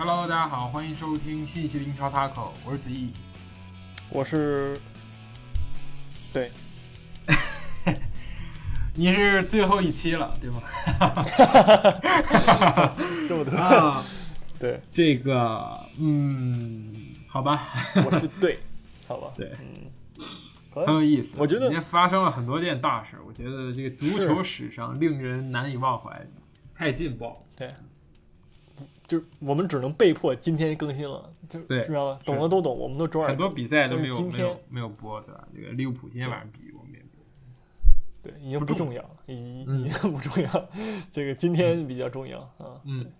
Hello，大家好，欢迎收听新一期的英超 Taco，我是子毅，我是，对，你是最后一期了，对吗？这么多。啊，对，这个，嗯，好吧，我是对，好吧，对，嗯，很有意思。我觉得今天发生了很多件大事，我觉得这个足球史上令人难以忘怀，太劲爆了。对，就我们只能被迫今天更新了，就对知道吗？懂的都懂，我们都周二很多比赛都没有今天没有没有播，对吧？这个利物浦今天晚上比我们也播。对，已经不重要了，已嗯已经不重要，这个今天比较重要啊。嗯，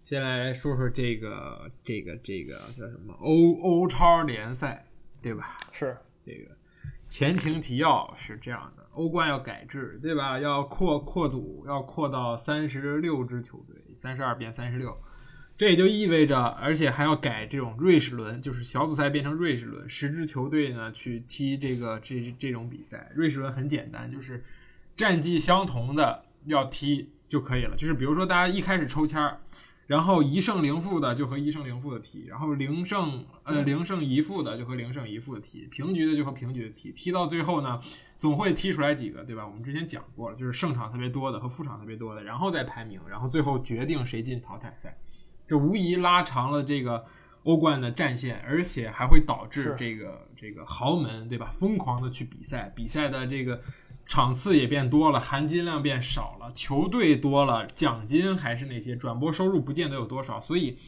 先来说说这个这个这个叫什么欧欧超联赛，对吧？是，这个前情提要是这样的：欧冠要改制，对吧？要扩扩组，要扩到三十六支球队，三十二变三十六。这也就意味着，而且还要改这种瑞士轮，就是小组赛变成瑞士轮，十支球队呢去踢这个这这种比赛。瑞士轮很简单，就是战绩相同的要踢就可以了。就是比如说大家一开始抽签儿，然后一胜零负的就和一胜零负的踢，然后零胜呃零胜一负的就和零胜一负的踢，平局的就和平局的踢，踢到最后呢，总会踢出来几个，对吧？我们之前讲过了，就是胜场特别多的和负场特别多的，然后再排名，然后最后决定谁进淘汰赛。这无疑拉长了这个欧冠的战线，而且还会导致这个这个豪门对吧，疯狂的去比赛，比赛的这个场次也变多了，含金量变少了，球队多了，奖金还是那些，转播收入不见得有多少，所以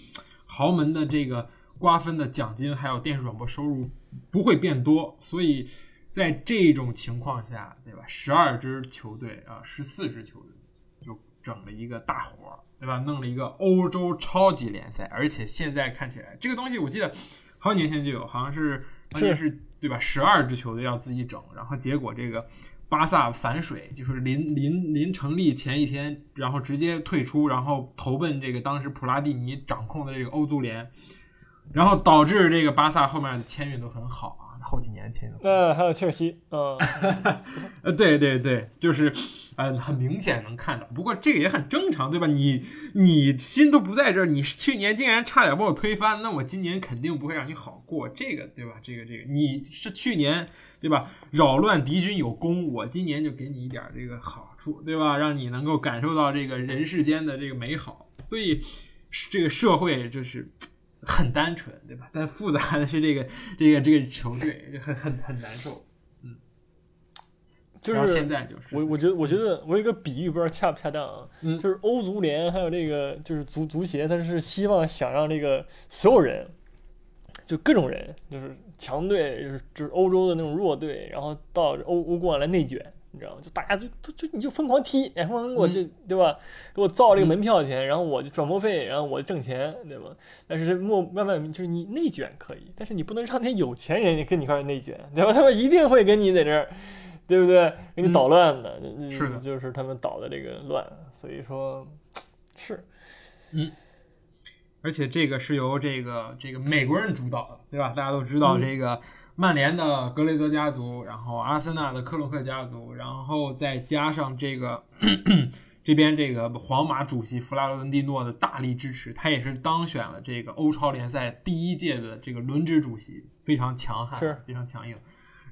豪门的这个瓜分的奖金还有电视转播收入不会变多，所以在这种情况下，对吧？十二支球队啊，十四支球队就整了一个大活儿，对吧？弄了一个欧洲超级联赛，而且现在看起来这个东西，我记得好几年前就有，好像是好像是对吧？十二支球队要自己整，然后结果这个巴萨反水，就是临临临成立前一天，然后直接退出，然后投奔这个当时普拉蒂尼掌控的这个欧足联，然后导致这个巴萨后面的签运都很好啊，后几年签运都很好。那还有切尔西，嗯，呃，对对对，就是，呃，很明显能看到。不过这个也很正常，对吧？你你心都不在这儿，你去年竟然差点把我推翻，那我今年肯定不会让你好过。这个对吧？这个这个，你是去年对吧？扰乱敌军有功，我今年就给你一点这个好处，对吧？让你能够感受到这个人世间的这个美好。所以这个社会就是。很单纯，对吧？但复杂的是这个这个这个球队很很很难受。就是现在就是我我觉得我觉得我有一个比喻，不知道恰不恰当啊？嗯就是欧足联还有这个就是足足协，他是希望想让这个所有人，就各种人，就是强队，就是就是欧洲的那种弱队，然后到欧欧冠来内卷。你知道吗？就大家就就就你就疯狂踢，哎，疯狂给我就、对吧？给我造这个门票钱，然后我就转播费，然后我挣钱，对吧？但是莫慢慢就是你内卷可以，但是你不能让那些有钱人跟你一块儿内卷，对吧？他们一定会跟你在这儿，对不对？给你捣乱的，嗯是的就是他们捣的这个乱，所以说，是嗯而且这个是由这个这个美国人主导的，对吧？大家都知道这个曼联的格雷泽家族，然后阿森纳的克洛克家族，然后再加上这个 这边这个皇马主席弗拉伦蒂诺的大力支持，他也是当选了这个欧超联赛第一届的这个轮值主席，非常强悍，是非常强硬。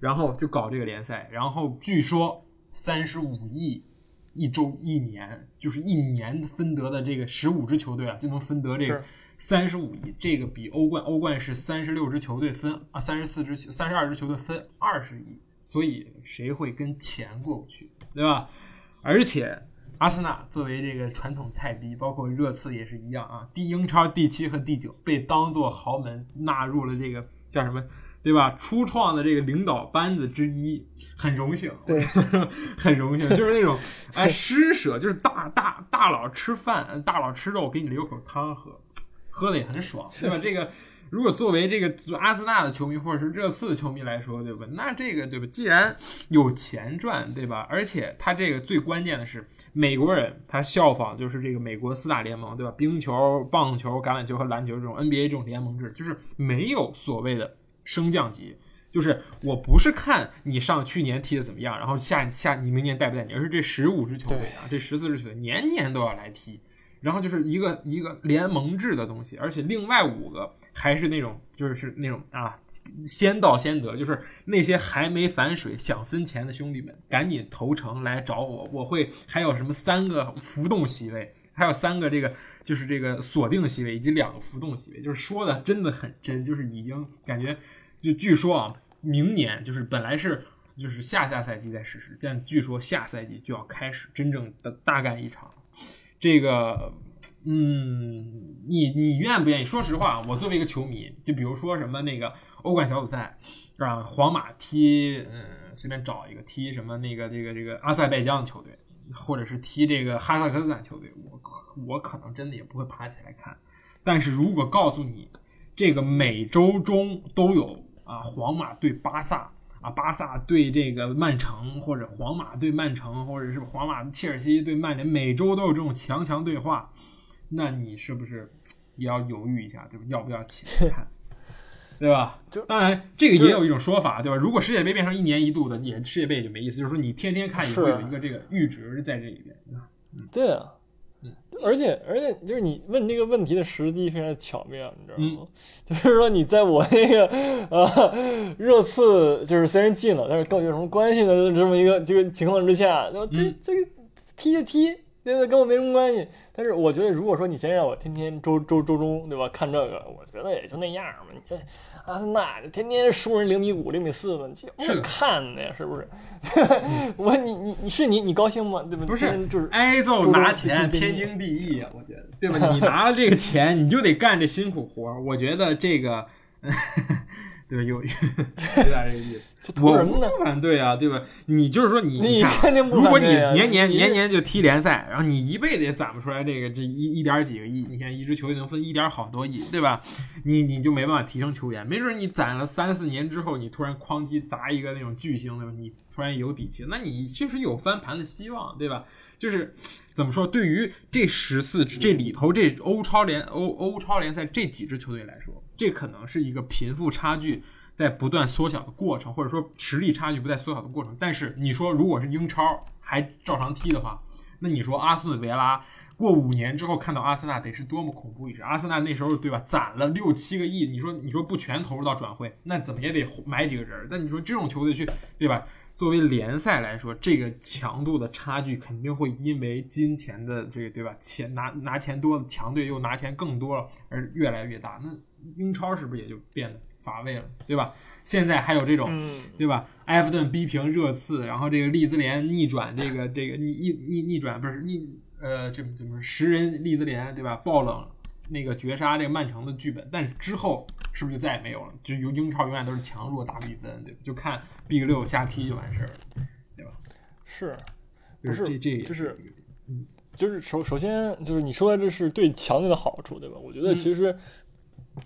然后就搞这个联赛，然后据说三十五亿一周一年，就是一年分得的这个十五支球队啊，就能分得这三十五亿，这个比欧冠欧冠是三十六支球队分啊，三十四支三十二支球队分二十亿，所以谁会跟钱过不去，对吧？而且阿森纳作为这个传统菜逼，包括热刺也是一样啊，第英超第七和第九被当做豪门纳入了这个叫什么？对吧？初创的这个领导班子之一，很荣幸，对，很荣幸，就是那种哎施舍，就是大大大佬吃饭，大佬吃肉，给你留口汤喝，喝的也很爽，对吧？这个如果作为这个阿森纳的球迷或者是热刺的球迷来说，对吧？那这个对吧？既然有钱赚，对吧？而且他这个最关键的是，美国人他效仿就是这个美国四大联盟，对吧？冰球、棒球、橄榄球和篮球这种 NBA 这种联盟制，就是没有所谓的升降级。就是我不是看你上去年踢的怎么样，然后下下你明年带不带你，而是这十五支球队啊，这十四支球队年年都要来踢，然后就是一个一个联盟制的东西，而且另外五个还是那种就是是那种啊，先到先得，就是那些还没反水想分钱的兄弟们，赶紧投诚来找我，我会还有什么三个浮动席位，还有三个这个就是这个锁定席位，以及两个浮动席位，就是说的真的很真，就是已经感觉就据说啊，明年就是本来是。就是下下赛季在实施，但据说下赛季就要开始真正的大干一场。这个，嗯，你你愿不愿意？说实话，我作为一个球迷，就比如说什么那个欧冠小组赛，是吧？皇马踢，嗯，随便找一个踢什么那个这个这个阿塞拜疆的球队，或者是踢这个哈萨克斯坦球队，我我可能真的也不会爬起来看。但是如果告诉你，这个每周中都有啊，皇马对巴萨。啊，巴萨对这个曼城，或者皇马对曼城，或者是皇马、切尔西对曼联，每周都有这种强强对话，那你是不是也要犹豫一下，对吧？要不要起来看，对吧？当然，这个也有一种说法，对吧？如果世界杯变成一年一度的，也世界杯也就没意思，就是说你天天看也会有一个这个阈值在这里边，嗯，对啊。而且而且就是你问这个问题的时机非常巧妙，你知道吗？就是说你在我那个啊热刺就是虽然进了，但是跟我有什么关系呢？这么一个这个情况之下，这这个踢就踢。对对，跟我没什么关系。但是我觉得，如果说你先让我天天周周周中，对吧？看这个，我觉得也就那样嘛。你这阿森纳天天输人零比五、零比四的，有么看的呀？是不是？我你你你是你你高兴吗？对吧？不是，就是挨揍拿钱，天经地义啊！我觉得，对吧？你拿了这个钱，你就得干这辛苦活我觉得这个。对，有 有点这个意思。我不反对啊，对吧？你就是说你，你肯定不如果你年年年年就踢联赛，然后你一辈子也攒不出来这个这一一点几个亿，你看一支球队能分一点好多亿，对吧？你你就没办法提升球员，没准你攒了三四年之后，你突然哐叽砸一个那种巨星，对吧？你突然有底气，那你确实有翻盘的希望，对吧？就是怎么说？对于这十四支这里头这欧超联欧欧超联赛这几支球队来说。这可能是一个贫富差距在不断缩小的过程，或者说实力差距不在缩小的过程。但是你说，如果是英超还照常踢的话，那你说阿斯顿维拉过五年之后看到阿森纳得是多么恐怖一支？阿森纳那时候对吧，攒了六七个亿，你说你说不全投入到转会，那怎么也得买几个人？那你说这种球队去对吧？作为联赛来说，这个强度的差距肯定会因为金钱的这个对吧？钱拿拿钱多的强队又拿钱更多了而越来越大。那英超是不是也就变得乏味了，对吧？现在还有这种，对吧？埃弗顿逼平热刺，然后这个利兹联逆转，这个这个逆逆逆逆转不是逆呃，这怎么十人利兹联对吧？爆冷那个绝杀这个曼城的剧本，但是之后是不是就再也没有了？就由英超永远都是强弱打比分，对吧？就看 Big 六瞎踢就完事儿了，对吧？是，不是这这就是，嗯，就是首首先就是你说的这是对强队的好处，对吧？我觉得其实。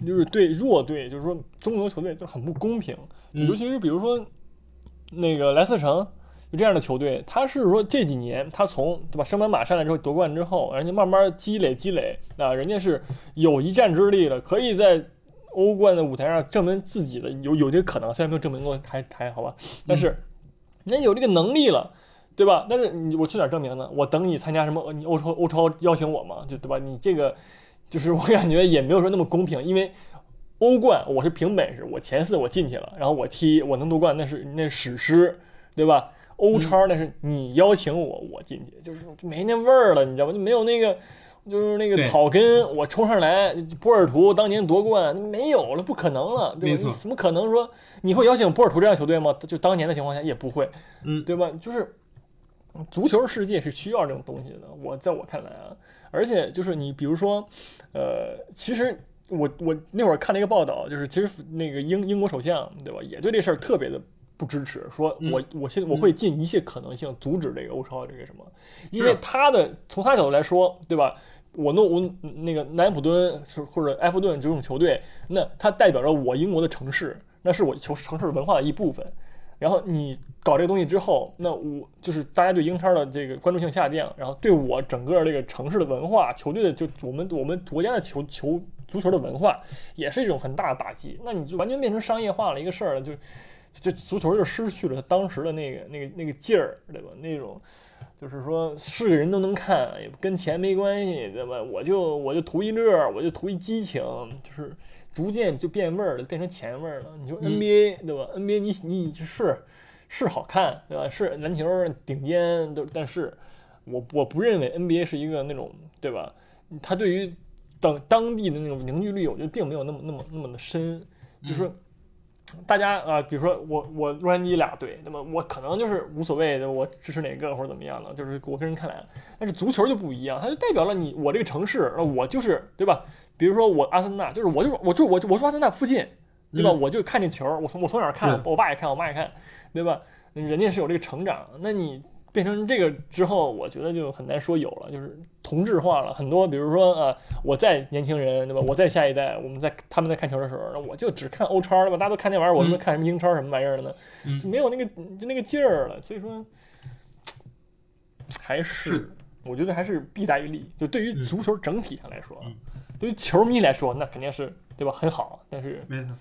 就是对弱队，就是说中游球队就很不公平，尤其是比如说那个莱斯特城就这样的球队，他是说这几年他从对吧升班马上来之后夺冠之后，人家慢慢积累积累啊，人家是有一战之力了，可以在欧冠的舞台上证明自己的有有这个可能，虽然没有证明过还还好吧，但是人家有这个能力了，对吧？但是你我去哪证明呢？我等你参加什么？你欧超欧超邀请我吗？就对吧？你这个。就是我感觉也没有说那么公平，因为欧冠我是凭本事，我前四我进去了，然后我踢我能夺冠，那是那史诗，对吧？欧超那是你邀请我我进去，就是没那味儿了，你知道吗？就没有那个就是那个草根，我冲上来，波尔图当年夺冠没有了，不可能了，对吧？你怎么可能说你会邀请波尔图这样球队吗？就当年的情况下也不会，嗯，对吧？就是足球世界是需要这种东西的，我在我看来啊。而且就是你，比如说，呃，其实我我那会儿看了一个报道，就是其实那个英英国首相对吧，也对这事儿特别的不支持，说我我现我会尽一切可能性阻止这个欧超这个什么，因为他的从他角度来说，对吧？我弄我那个南安普敦是或者埃弗顿这种球队，那它代表着我英国的城市，那是我球城市文化的一部分。然后你搞这个东西之后，那我就是大家对英超的这个关注性下降，然后对我整个这个城市的文化、球队的就我们我们国家的球球足球的文化，也是一种很大的打击。那你就完全变成商业化了一个事儿了，就就足球就失去了当时的那个那个那个劲儿，对吧？那种就是说是个人都能看，也跟钱没关系，对吧？我就我就图一乐，我就图一激情，就是逐渐就变味儿了，变成钱味儿了。你说嗯 NBA、对吧？NBA 你你是是好看，对吧？是篮球顶尖，都但是我我不认为 NBA 是一个那种对吧？它对于当当地的那种凝聚力，我觉得并没有那么那么那么的深，就是说。大家啊、比如说我我洛杉矶俩队，那么我可能就是无所谓的，我支持哪个或者怎么样的，就是我个人看来。但是足球就不一样，它就代表了你我这个城市，那我就是对吧？比如说我阿森纳，就是我就我就我就我说阿森纳附近，对吧？嗯我就看这球，我从我从哪儿看？我爸也看，我妈也看，对吧？人家是有这个成长，那你变成这个之后，我觉得就很难说有了，就是同质化了很多。比如说啊，我在年轻人，对吧？我在下一代，我们在他们在看球的时候，那我就只看欧超，对吧？大家都看那玩意儿，我他妈嗯看什么英超什么玩意儿的呢？嗯就没有那个就那个劲儿了。所以说，还是我觉得还是弊大于利。就对于嗯足球整体上来说，嗯对于球迷来说，那肯定是对吧？很好，但是没错，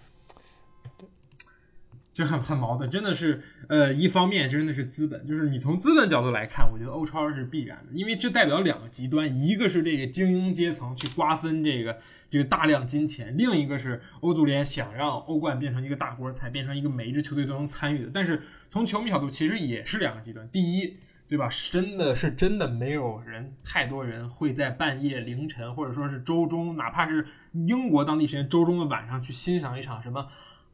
就很很矛盾，真的是，呃，一方面真的是资本，就是你从资本角度来看，我觉得欧超是必然的，因为这代表两个极端，一个是这个精英阶层去瓜分这个这个大量金钱，另一个是欧足联想让欧冠变成一个大锅菜，变成一个每一支球队都能参与的，但是从球迷角度，其实也是两个极端，第一。对吧？真的是真的没有人，太多人会在半夜凌晨或者说是周中，哪怕是英国当地时间周中的晚上去欣赏一场什么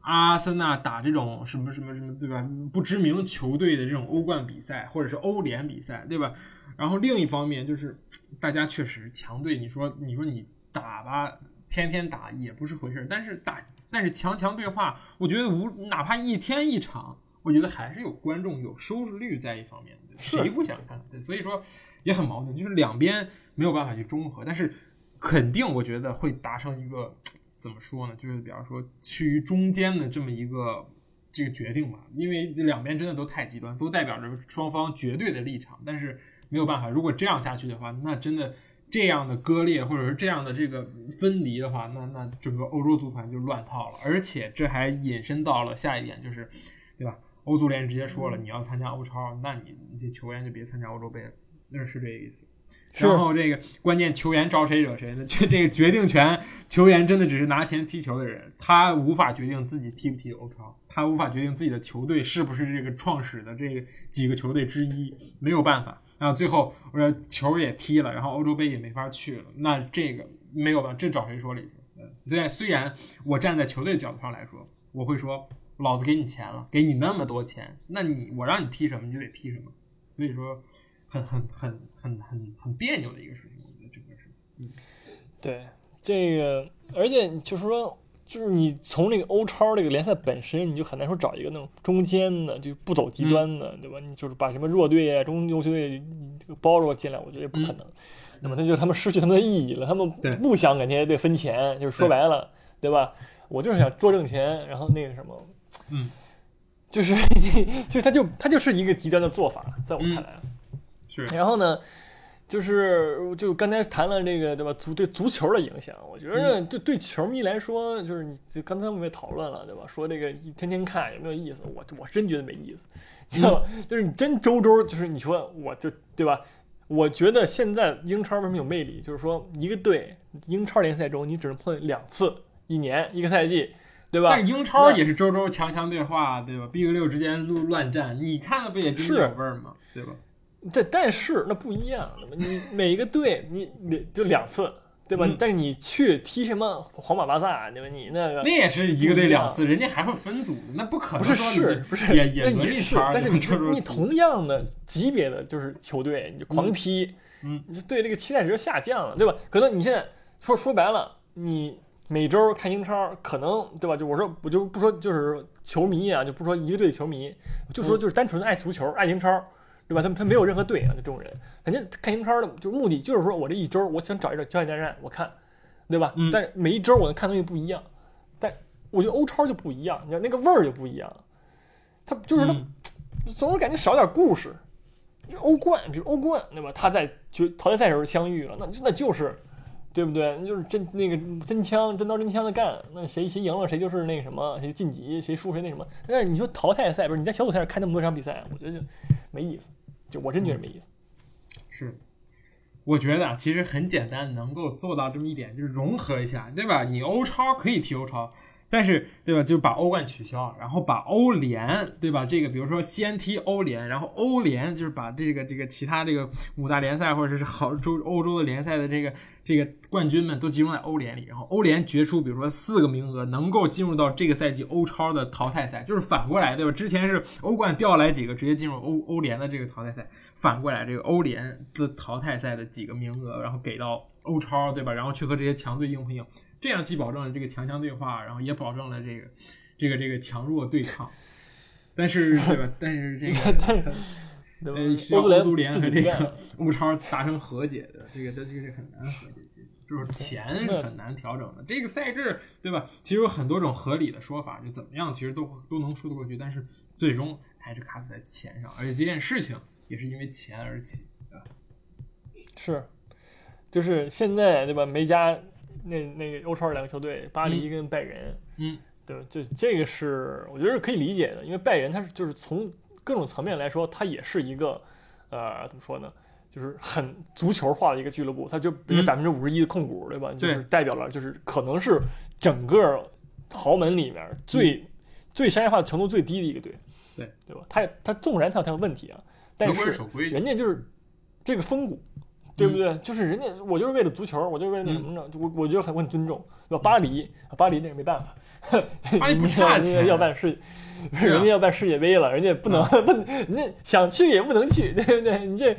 阿森纳打这种什么什么什么，对吧？不知名球队的这种欧冠比赛或者是欧联比赛，对吧？然后另一方面就是大家确实强队，你说你说你打吧，天天打也不是回事儿，但是打但是强强对话，我觉得无哪怕一天一场。我觉得还是有观众、有收视率在一方面谁不想看？对，所以说也很矛盾，就是两边没有办法去中和，但是肯定我觉得会达成一个怎么说呢？就是比方说趋于中间的这么一个这个决定吧，因为两边真的都太极端，都代表着双方绝对的立场，但是没有办法，如果这样下去的话，那真的这样的割裂或者是这样的这个分离的话，那那整个欧洲足坛就乱套了，而且这还引申到了下一点，就是对吧？欧足联直接说了，你要参加欧超，那你你这球员就别参加欧洲杯了，那是这个意思。是然后这个关键球员招谁惹谁呢？这这个决定权，球员真的只是拿钱踢球的人，他无法决定自己踢不踢欧超，他无法决定自己的球队是不是这个创始的这个几个球队之一，没有办法。然后最后我说球也踢了，然后欧洲杯也没法去了，那这个没有办法，这找谁说理去？呃虽然虽然我站在球队角度上来说，我会说，老子给你钱了，给你那么多钱，那你我让你踢什么你就得踢什么，所以说很很很很很很别扭的一个事情，我觉得整个事情。对这个，而且就是说，就是你从这个欧超这个联赛本身，你就很难说找一个那种中间的，就不走极端的，对吧？你就是把什么弱队啊、中优秀队你这个包着进来，我觉得也不可能。那么那就他们失去他们的意义了，他们不想给那些队分钱，就是说白了，对吧？我就是想多挣钱，然后那个什么，嗯，就是你，就是他就他就是一个极端的做法，在我看来。是然后呢，就是就刚才谈了这个对吧？足对足球的影响，我觉嗯得对对球迷来说，就是你刚才我们也讨论了对吧？说这个一天天看有没有意思？我我真觉得没意思，你知道吧？就是你真周周就是你说我就对吧？我觉得现在英超为什么有魅力？就是说一个队英超联赛中你只能碰两次，一年一个赛季，对吧？但是英超也是周周强强对话，对吧？Big 六之间乱乱战，你看了不也津津有味儿吗？对吧？但但是那不一样，你 每一个队你你就两次，对吧？嗯但是你去踢什么皇马、巴萨，对吧？你那个那也是一个队两次，人家还会分组，那不可能不是不是也也那也是轮一圈，，但是 你同样的级别的就是球队，你就狂踢，嗯你就对这个期待值就下降了，对吧？可能你现在说说白了，你每周看英超，可能对吧？就我说我就不说就是球迷啊，就不说一个队的球迷，就说嗯就是单纯的爱足球、爱英超。对吧？他他没有任何队啊，就这种人，人家看英超的就目的就是说我这一周我想找一找焦点大战，我看，对吧？嗯但是每一周我能看东西不一样，但我觉得欧超就不一样，你知道那个味儿就不一样，他就是它、嗯总是感觉少点故事。就欧冠，比如欧冠，对吧？他在决淘汰赛时候相遇了，那那就是，对不对？那就是真那个真枪真刀真枪的干，那谁谁赢了谁就是那个什么，谁晋级，谁输谁那什么。但是你说淘汰赛，不是你在小组赛上看那么多场比赛，我觉得就没意思，就我真觉得没意思。是，我觉得啊其实很简单，能够做到这么一点，就是融合一下，对吧？你欧超可以踢欧超，但是对吧？就把欧冠取消，然后把欧联，对吧？这个比如说先踢欧联，然后欧联就是把这个这个其他这个五大联赛或者是好洲欧洲的联赛的这个这个冠军们都集中在欧联里，然后欧联决出比如说四个名额能够进入到这个赛季欧超的淘汰赛，就是反过来，对吧？之前是欧冠调来几个直接进入欧欧联的这个淘汰赛，反过来这个欧联的淘汰赛的几个名额，然后给到欧超，对吧？然后去和这些强队硬碰硬。这样既保证了这个强强对话，然后也保证了这个这个这个强弱对抗。但是对吧？但是这个 但是呃，需要欧足欧足联和这个 物超达成和解的，这个这这个是很难和解，其实就是钱是很难调整的。这个赛制对吧？其实有很多种合理的说法，就怎么样，其实都都能说得过去，但是最终还是卡死在钱上，而且这件事情也是因为钱而起，对吧？是，就是现在对吧？梅加那那个欧超两个球队，巴黎跟拜仁，嗯，对，就这个是我觉得是可以理解的，因为拜仁他是就是从各种层面来说，他也是一个呃怎么说呢？就是很足球化的一个俱乐部，他就比如嗯百分之五十一的控股，对吧？就是代表了，就是可能是整个豪门里面最、最商业化程度最低的一个队，对对吧？它它纵然他有它的问题啊，但是人家就是这个风骨，对不对？就是人家，我就是为了足球，我就是为了那什么呢？就我我觉得很我很尊重，对吧？巴黎，巴黎那个没办法，巴黎 不差钱要办世，人家要办世界杯了，人家不能 不能，人家想去也不能去，对不对？你这，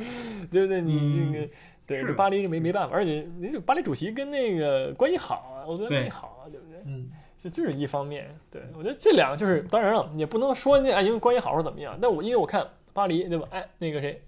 对不对？你嗯这个。对，这巴黎是没没办法，而且人家巴黎主席跟那个关系好啊，我觉得关系对好啊，对不对？嗯，这这是一方面，对我觉得这两个就是，当然了，也不能说那哎因为关系好或者怎么样，但我因为我看巴黎对吧？哎，那个谁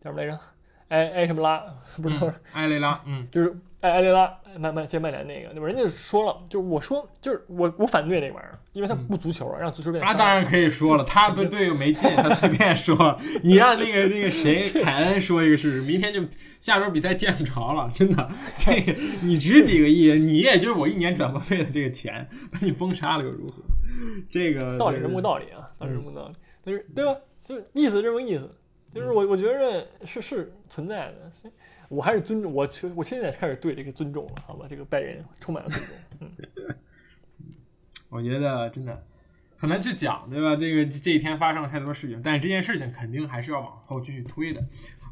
叫什么来着？埃埃什么拉不是、嗯埃雷拉，嗯就是埃埃雷拉曼曼接曼联那个，对吧？人家说了，就是我说就是我我反对那玩意儿，因为他不足球啊，让足球变得他当然可以说了，他对队友没劲，他随便说。你让那个那个谁 凯恩说一个试试，明天就下周比赛见不着了，真的。这个你值几个亿，你也就是我一年转播费的这个钱，把你封杀了又如何？这个道理是么个道理啊，道理是么个道理，但是对吧？就意思这么个意思，就是我我觉得是是存在的，所以我还是尊重我其我现在开始对这个尊重了，好吧？这个拜仁充满了尊重，嗯。我觉得真的很难去讲，对吧？这个这一天发生了太多事情，但是这件事情肯定还是要往后继续推的。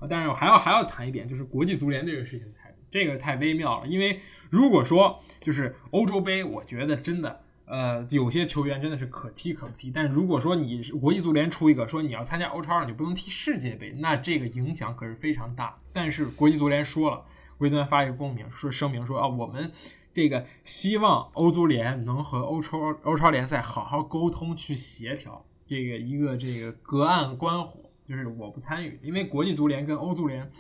啊，但是我还要还要谈一点，就是国际足联这个事情的态度，这个太微妙了。因为如果说就是欧洲杯，我觉得真的。呃，有些球员真的是可踢可不踢，但如果说你是国际足联出一个说你要参加欧超了，你不能踢世界杯，那这个影响可是非常大。但是国际足联说了，国际足联发一个公明说声明说啊，我们这个希望欧足联能和欧超欧超联赛好好沟通去协调这个一个这个隔岸观火，就是我不参与，因为国际足联跟欧足联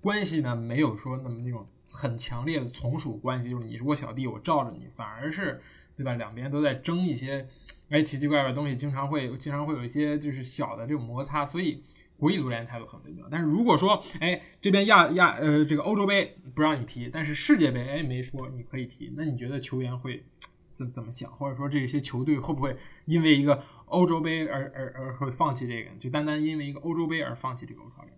关系呢没有说那么那种很强烈的从属关系，就是你是我小弟，我罩着你，反而是对吧？两边都在争一些哎奇奇怪怪的东西，经常会经常会有一些就是小的这种摩擦，所以。国际足联态度很微妙，但是如果说，哎，这边亚亚呃这个欧洲杯不让你踢，但是世界杯哎没说你可以踢，那你觉得球员会怎怎么想，或者说这些球队会不会因为一个欧洲杯而而而会放弃这个，就单单因为一个欧洲杯而放弃这个欧超联？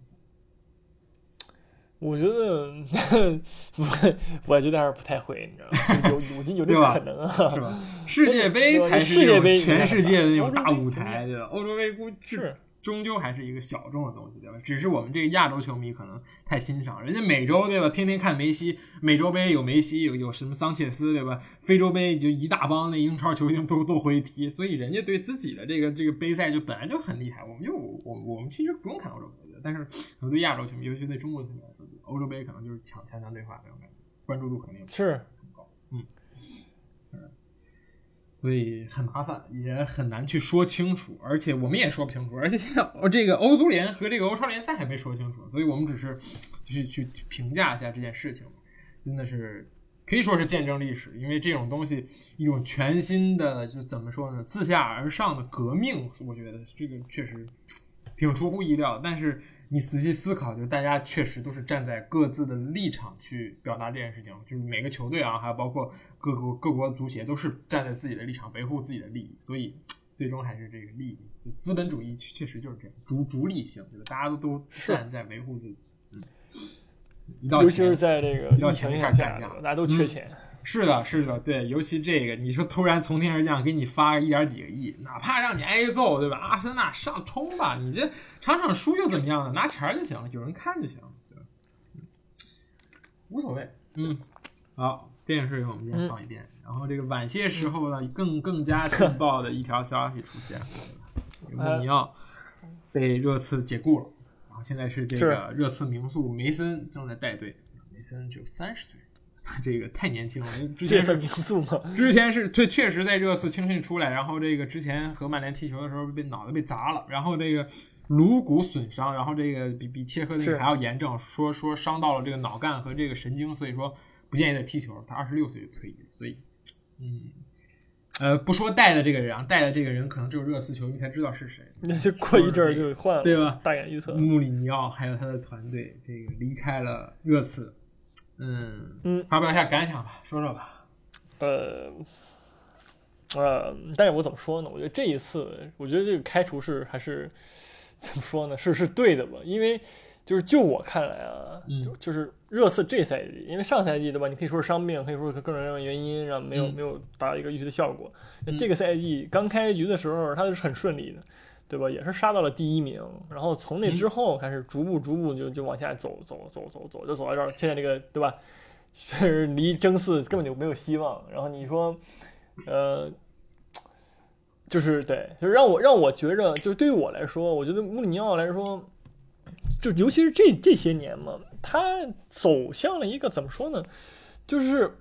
我觉得，我我觉得还是不太会，你知道吗？有有这对吧可能啊，是吧？世界杯才是世界杯全世界的那种大舞台，对吧？欧洲杯估计是终究还是一个小众的东西，对吧？只是我们这个亚洲球迷可能太欣赏，人家美洲对吧？天天看梅西，美洲杯有梅西，有有什么桑切斯对吧？非洲杯就一大帮那英超球星都都会踢，所以人家对自己的这个这个杯赛就本来就很厉害，我们就我我们其实不用看欧洲杯的，但是可能对亚洲球迷，尤其对中国球迷欧洲杯可能就是强强强对话那种感觉，关注度肯定是。很高，嗯。所以很麻烦，也很难去说清楚，而且我们也说不清楚，而且现在哦这个欧足联和这个欧超联赛还没说清楚，所以我们只是去去评价一下这件事情，真的是可以说是见证历史，因为这种东西一种全新的就怎么说呢，自下而上的革命，我觉得这个确实挺出乎意料，但是你仔细思考，就是大家确实都是站在各自的立场去表达这件事情，就是每个球队啊，还有包括各国各国足协都是站在自己的立场维护自己的利益，所以最终还是这个利益，就资本主义确实就是这样，逐逐利性，对吧？大家都都站在维护自己。嗯尤其是在这个疫情影响下，大家都缺钱。是的，是的，对，尤其这个，你说突然从天而降给你发个一点几个亿，哪怕让你挨揍，对吧？阿森纳上冲吧，你这场场输又怎么样呢？拿钱儿就行，有人看就行，对吧？嗯无所谓。嗯，好，电视我们先放一遍。然后这个晚些时候呢，更更加劲 爆的一条消息出现了，对吧？这个穆里奥被热刺解雇了，然后现在是这个热刺名宿梅森正在带队，梅森只有三十岁。这个太年轻了，因为 之前是这算民宿嘛？之前是对，确实在热刺青训出来，然后这个之前和曼联踢球的时候被脑袋被砸了，然后这个颅骨损伤，然后这个比比切科那个还要严重，说说伤到了这个脑干和这个神经，所以说不建议再踢球。他二十六岁就退役了，所以嗯。呃，不说带的这个人啊，带的这个人可能只有热刺球迷才知道是谁，那就过一阵儿就换了，对吧？大眼预测。穆里尼奥还有他的团队，这个离开了热刺，嗯嗯，发表一下感想吧，说说吧。呃，呃，但是我怎么说呢？我觉得这一次，我觉得这个开除是还是怎么说呢？是是对的吧？因为就是就我看来啊，嗯就就是热刺这赛季，因为上赛季对吧？你可以说是伤病，可以说是各种各样的原因，然后没有、嗯没有达到一个预期的效果。那嗯这个赛季刚开局的时候，他是很顺利的。对吧？也是杀到了第一名，然后从那之后开始逐步逐步就就往下走走走走走，就走到这儿。现在这个对吧？是离争四根本就没有希望。然后你说，呃，就是对，就是让我让我觉着，就是对于我来说，我觉得穆里尼奥来说，就尤其是这这些年嘛，他走向了一个怎么说呢？就是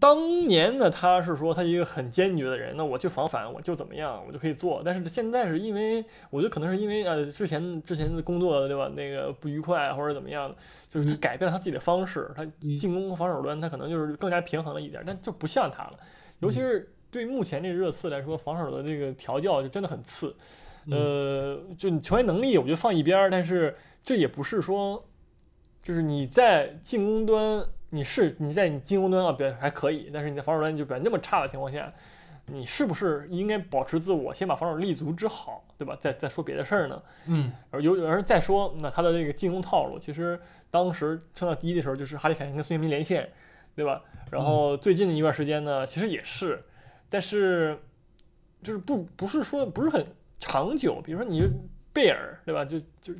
当年的他是说他一个很坚决的人，那我就防反，我就怎么样，我就可以做。但是现在是因为，我觉得可能是因为呃之前之前的工作对吧，那个不愉快或者怎么样的，就是他改变了他自己的方式，他进攻和防守端他可能就是更加平衡了一点，但就不像他了，尤其是对目前这个热刺来说，防守的这个调教就真的很次。呃，就你球员能力我觉得放一边，但是这也不是说，就是你在进攻端你是你在你进攻端啊表现还可以，但是你在防守端就表现那么差的情况下，你是不是应该保持自我，先把防守立足之好，对吧？再再说别的事儿呢？嗯而有有人再说，那他的这个进攻套路，其实当时升到第一的时候，就是哈里凯恩跟孙兴民连线，对吧？然后最近的一段时间呢，其实也是，但是就是不不是说不是很长久。比如说你贝尔，对吧？就就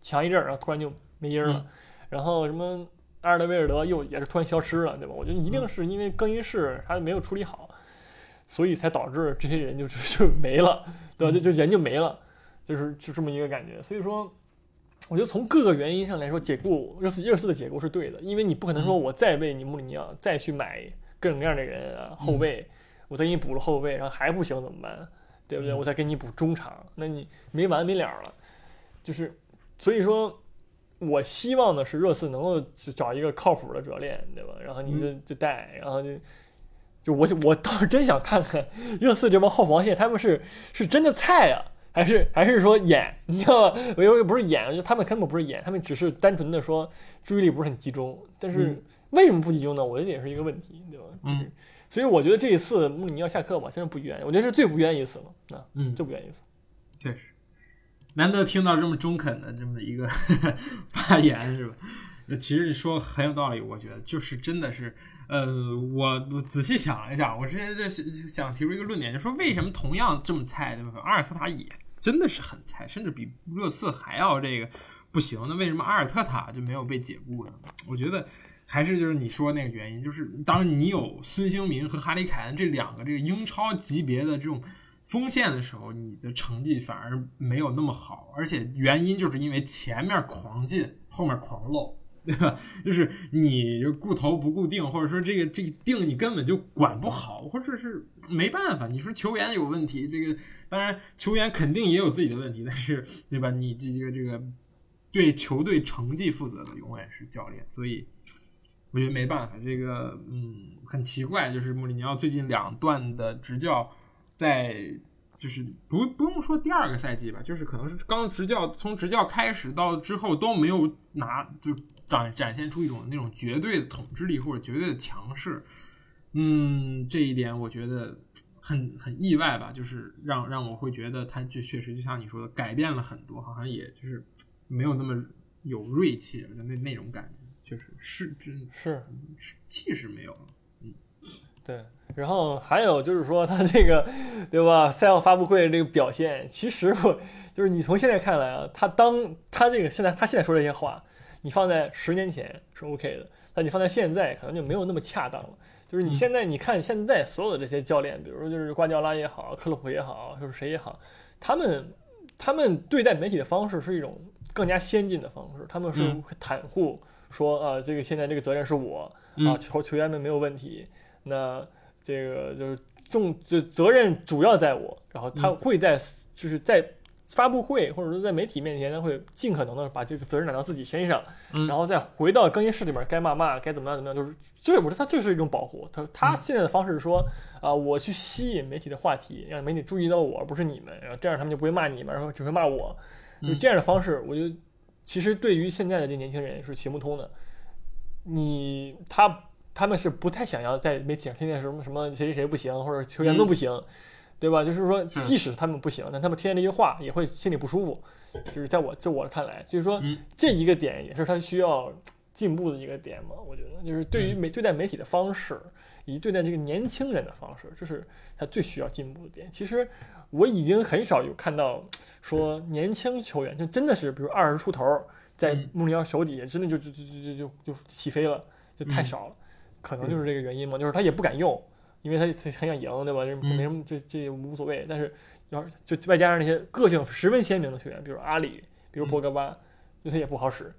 强一阵儿，然后突然就没音儿了。然后什么阿尔德威尔德又也是突然消失了，对吧？我觉得一定是因为更衣室他没有处理好，所以才导致这些人就 就就没了，对吧？就就人就没了，就是就这么一个感觉。所以说。我觉得从各个原因上来说，解雇热刺热刺的解雇是对的，因为你不可能说我再为你穆里尼奥再去买各种各样的人啊后卫，我再给你补了后卫，然后还不行怎么办？对不对？我再给你补中场，那你没完没了了。就是所以说，我希望的是热刺能够去找一个靠谱的主教练，对吧？然后你就就带，然后就就我我倒是真想看看热刺这帮后防线他们是是真的菜啊。还是还是说演，你知道吗？我又不是演，就他们根本不是演，他们只是单纯的说注意力不是很集中。但是为什么不集中呢？我觉得也是一个问题，对吧？嗯，所以我觉得这一次穆里尼奥下课吧，现在不冤，我觉得是最不愿意一次了，啊，嗯，最不愿意一次。确实，难得听到这么中肯的这么一个 发言，是吧？其实你说很有道理，我觉得就是真的是，呃，我我仔细想了一下，我之前就想提出一个论点，就说为什么同样这么菜，对吧？阿尔特塔也真的是很菜，甚至比热刺还要这个不行。那为什么阿尔特塔就没有被解雇呢？我觉得还是就是你说那个原因，就是当你有孙兴民和哈里凯恩这两个这个英超级别的这种。锋线的时候，你的成绩反而没有那么好，而且原因就是因为前面狂进，后面狂漏，对吧？就是你就顾头不顾腚，或者说这个这个腚你根本就管不好，或者是没办法。你说球员有问题，这个当然球员肯定也有自己的问题，但是对吧？你这个这个对球队成绩负责的永远是教练，所以我觉得没办法。这个嗯很奇怪，就是穆里尼奥最近两段的执教。在就是不不用说第二个赛季吧，就是可能是刚执教，从执教开始到之后都没有拿就展展现出一种那种绝对的统治力或者绝对的强势。嗯，这一点我觉得很很意外吧，就是让让我会觉得他就确实就像你说的改变了很多，好像也就是没有那么有锐气的那那种感觉，就是是真是气势没有了。对，然后还有就是说他这个，对吧？赛后发布会这个表现，其实我就是你从现在看来啊，他当他这个现在他现在说这些话，你放在十年前是 OK 的，但你放在现在可能就没有那么恰当了。就是你现在你看现在所有的这些教练，比如说就是瓜迪奥拉也好，克洛普也好，就是谁也好，他们他们对待媒体的方式是一种更加先进的方式，他们是袒护说啊，这个现在这个责任是我啊，球球员们没有问题。那这个就是重，就责任主要在我。然后他会在，就是在发布会或者说在媒体面前，他会尽可能的把这个责任揽到自己身上，然后再回到更衣室里面，该骂骂，该怎么样怎么样，就是这我说他就是一种保护。他他现在的方式是说啊，我去吸引媒体的话题，让媒体注意到我，而不是你们，然后这样他们就不会骂你们，然后只会骂我。就这样的方式，我觉得其实对于现在的这年轻人是行不通的。你他。他们是不太想要在媒体上听见什么什么谁谁谁不行，或者球员都不行，对吧？就是说，即使他们不行，但他们听见这句话也会心里不舒服。就是在我在我看来，就是说这一个点也是他需要进步的一个点嘛。我觉得，就是对于媒对待媒体的方式，以及对待这个年轻人的方式，这是他最需要进步的点。其实我已经很少有看到说年轻球员就真的是，比如二十出头，在穆里尼奥手底下真的就就就就就就起飞了，就太少了。可能就是这个原因嘛，就是他也不敢用，因为他很想赢，对吧？这这没什么，这这无所谓。但是要就外加上那些个性十分鲜明的球员，比如阿里，比如博格巴，就他也不好使，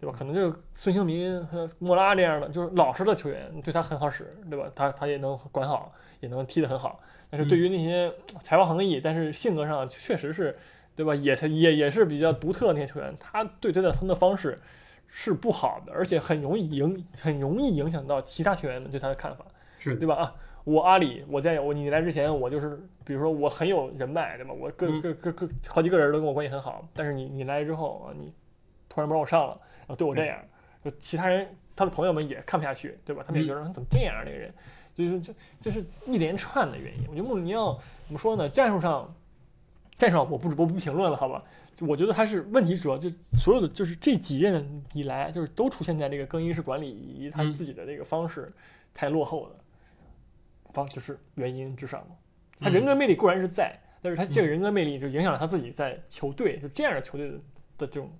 对吧？可能就是孙兴民和莫拉这样的，就是老实的球员，对他很好使，对吧？他他也能管好，也能踢得很好。但是对于那些才华横溢，但是性格上确实是，对吧？也也也是比较独特的那些球员，他对待他们的方式。是不好的，而且很容易影很容易影响到其他球员们对他的看法，是对吧？啊，我阿里，我在我你来之前，我就是比如说我很有人脉，对吧？我各各各各好几个人都跟我关系很好，但是你你来之后啊，你突然不让我上了，然后对我这样，就其他人他的朋友们也看不下去，对吧？他们也觉得他怎么这样那个人，就是这这是一连串的原因。我觉得穆里尼奥怎么说呢？战术上。战术我不我不评论了，好吧？就我觉得他是问题主要就所有的就是这几任以来，就是都出现在这个更衣室管理以及他自己的这个方式太落后的方就是原因之上嘛。他人格魅力固然是在，但是他这个人格魅力就影响了他自己在球队就这样的球队的的这种，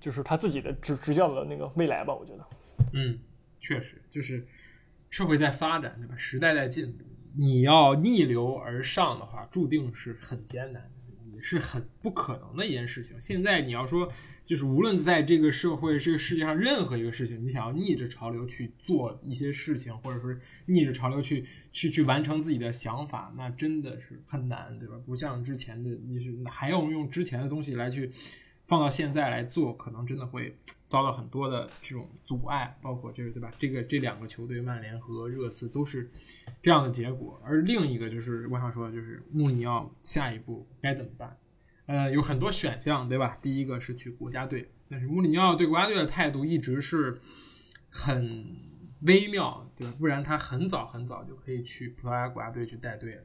就是他自己的执执教的那个未来吧。我觉得，嗯，确实就是社会在发展，对吧？时代在进步。你要逆流而上的话，注定是很艰难的，也是很不可能的一件事情。现在你要说，就是无论在这个社会、这个世界上任何一个事情，你想要逆着潮流去做一些事情，或者说逆着潮流去去去完成自己的想法，那真的是很难，对吧？不像之前的，你是还要用之前的东西来去。放到现在来做，可能真的会遭到很多的这种阻碍，包括就是对吧？这个这两个球队，曼联和热刺都是这样的结果。而另一个就是我想说的，就是穆里尼奥下一步该怎么办？呃，有很多选项，对吧？第一个是去国家队，但是穆里尼奥对国家队的态度一直是很微妙，对吧？不然他很早很早就可以去葡萄牙国家队去带队了，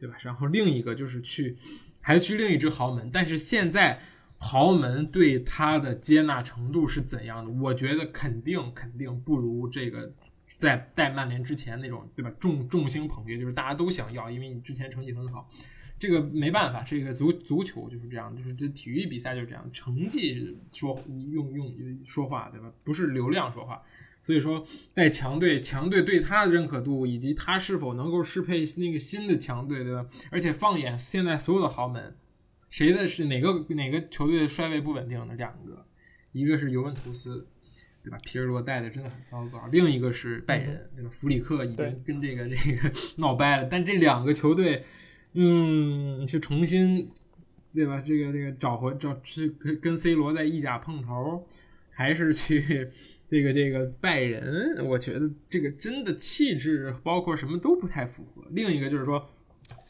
对吧？然后另一个就是去还去另一支豪门，但是现在。豪门对他的接纳程度是怎样的？我觉得肯定肯定不如这个在带曼联之前那种，对吧？众众星捧月，就是大家都想要，因为你之前成绩很好。这个没办法，这个足足球就是这样，就是这体育比赛就是这样，成绩说用用说话，对吧？不是流量说话。所以说，带强队，强队对他的认可度，以及他是否能够适配那个新的强队，对吧？而且放眼现在所有的豪门。谁的是哪个哪个球队的帅位不稳定的两个，一个是尤文图斯，对吧？皮尔洛带的真的很糟糕。另一个是拜仁，对吧？弗里克已经跟这个这个 闹掰了。但这两个球队，嗯，是重新，对吧？这个这个找回找去跟跟 C 罗在意甲碰头，还是去这个这个拜仁？我觉得这个真的气质包括什么都不太符合。另一个就是说，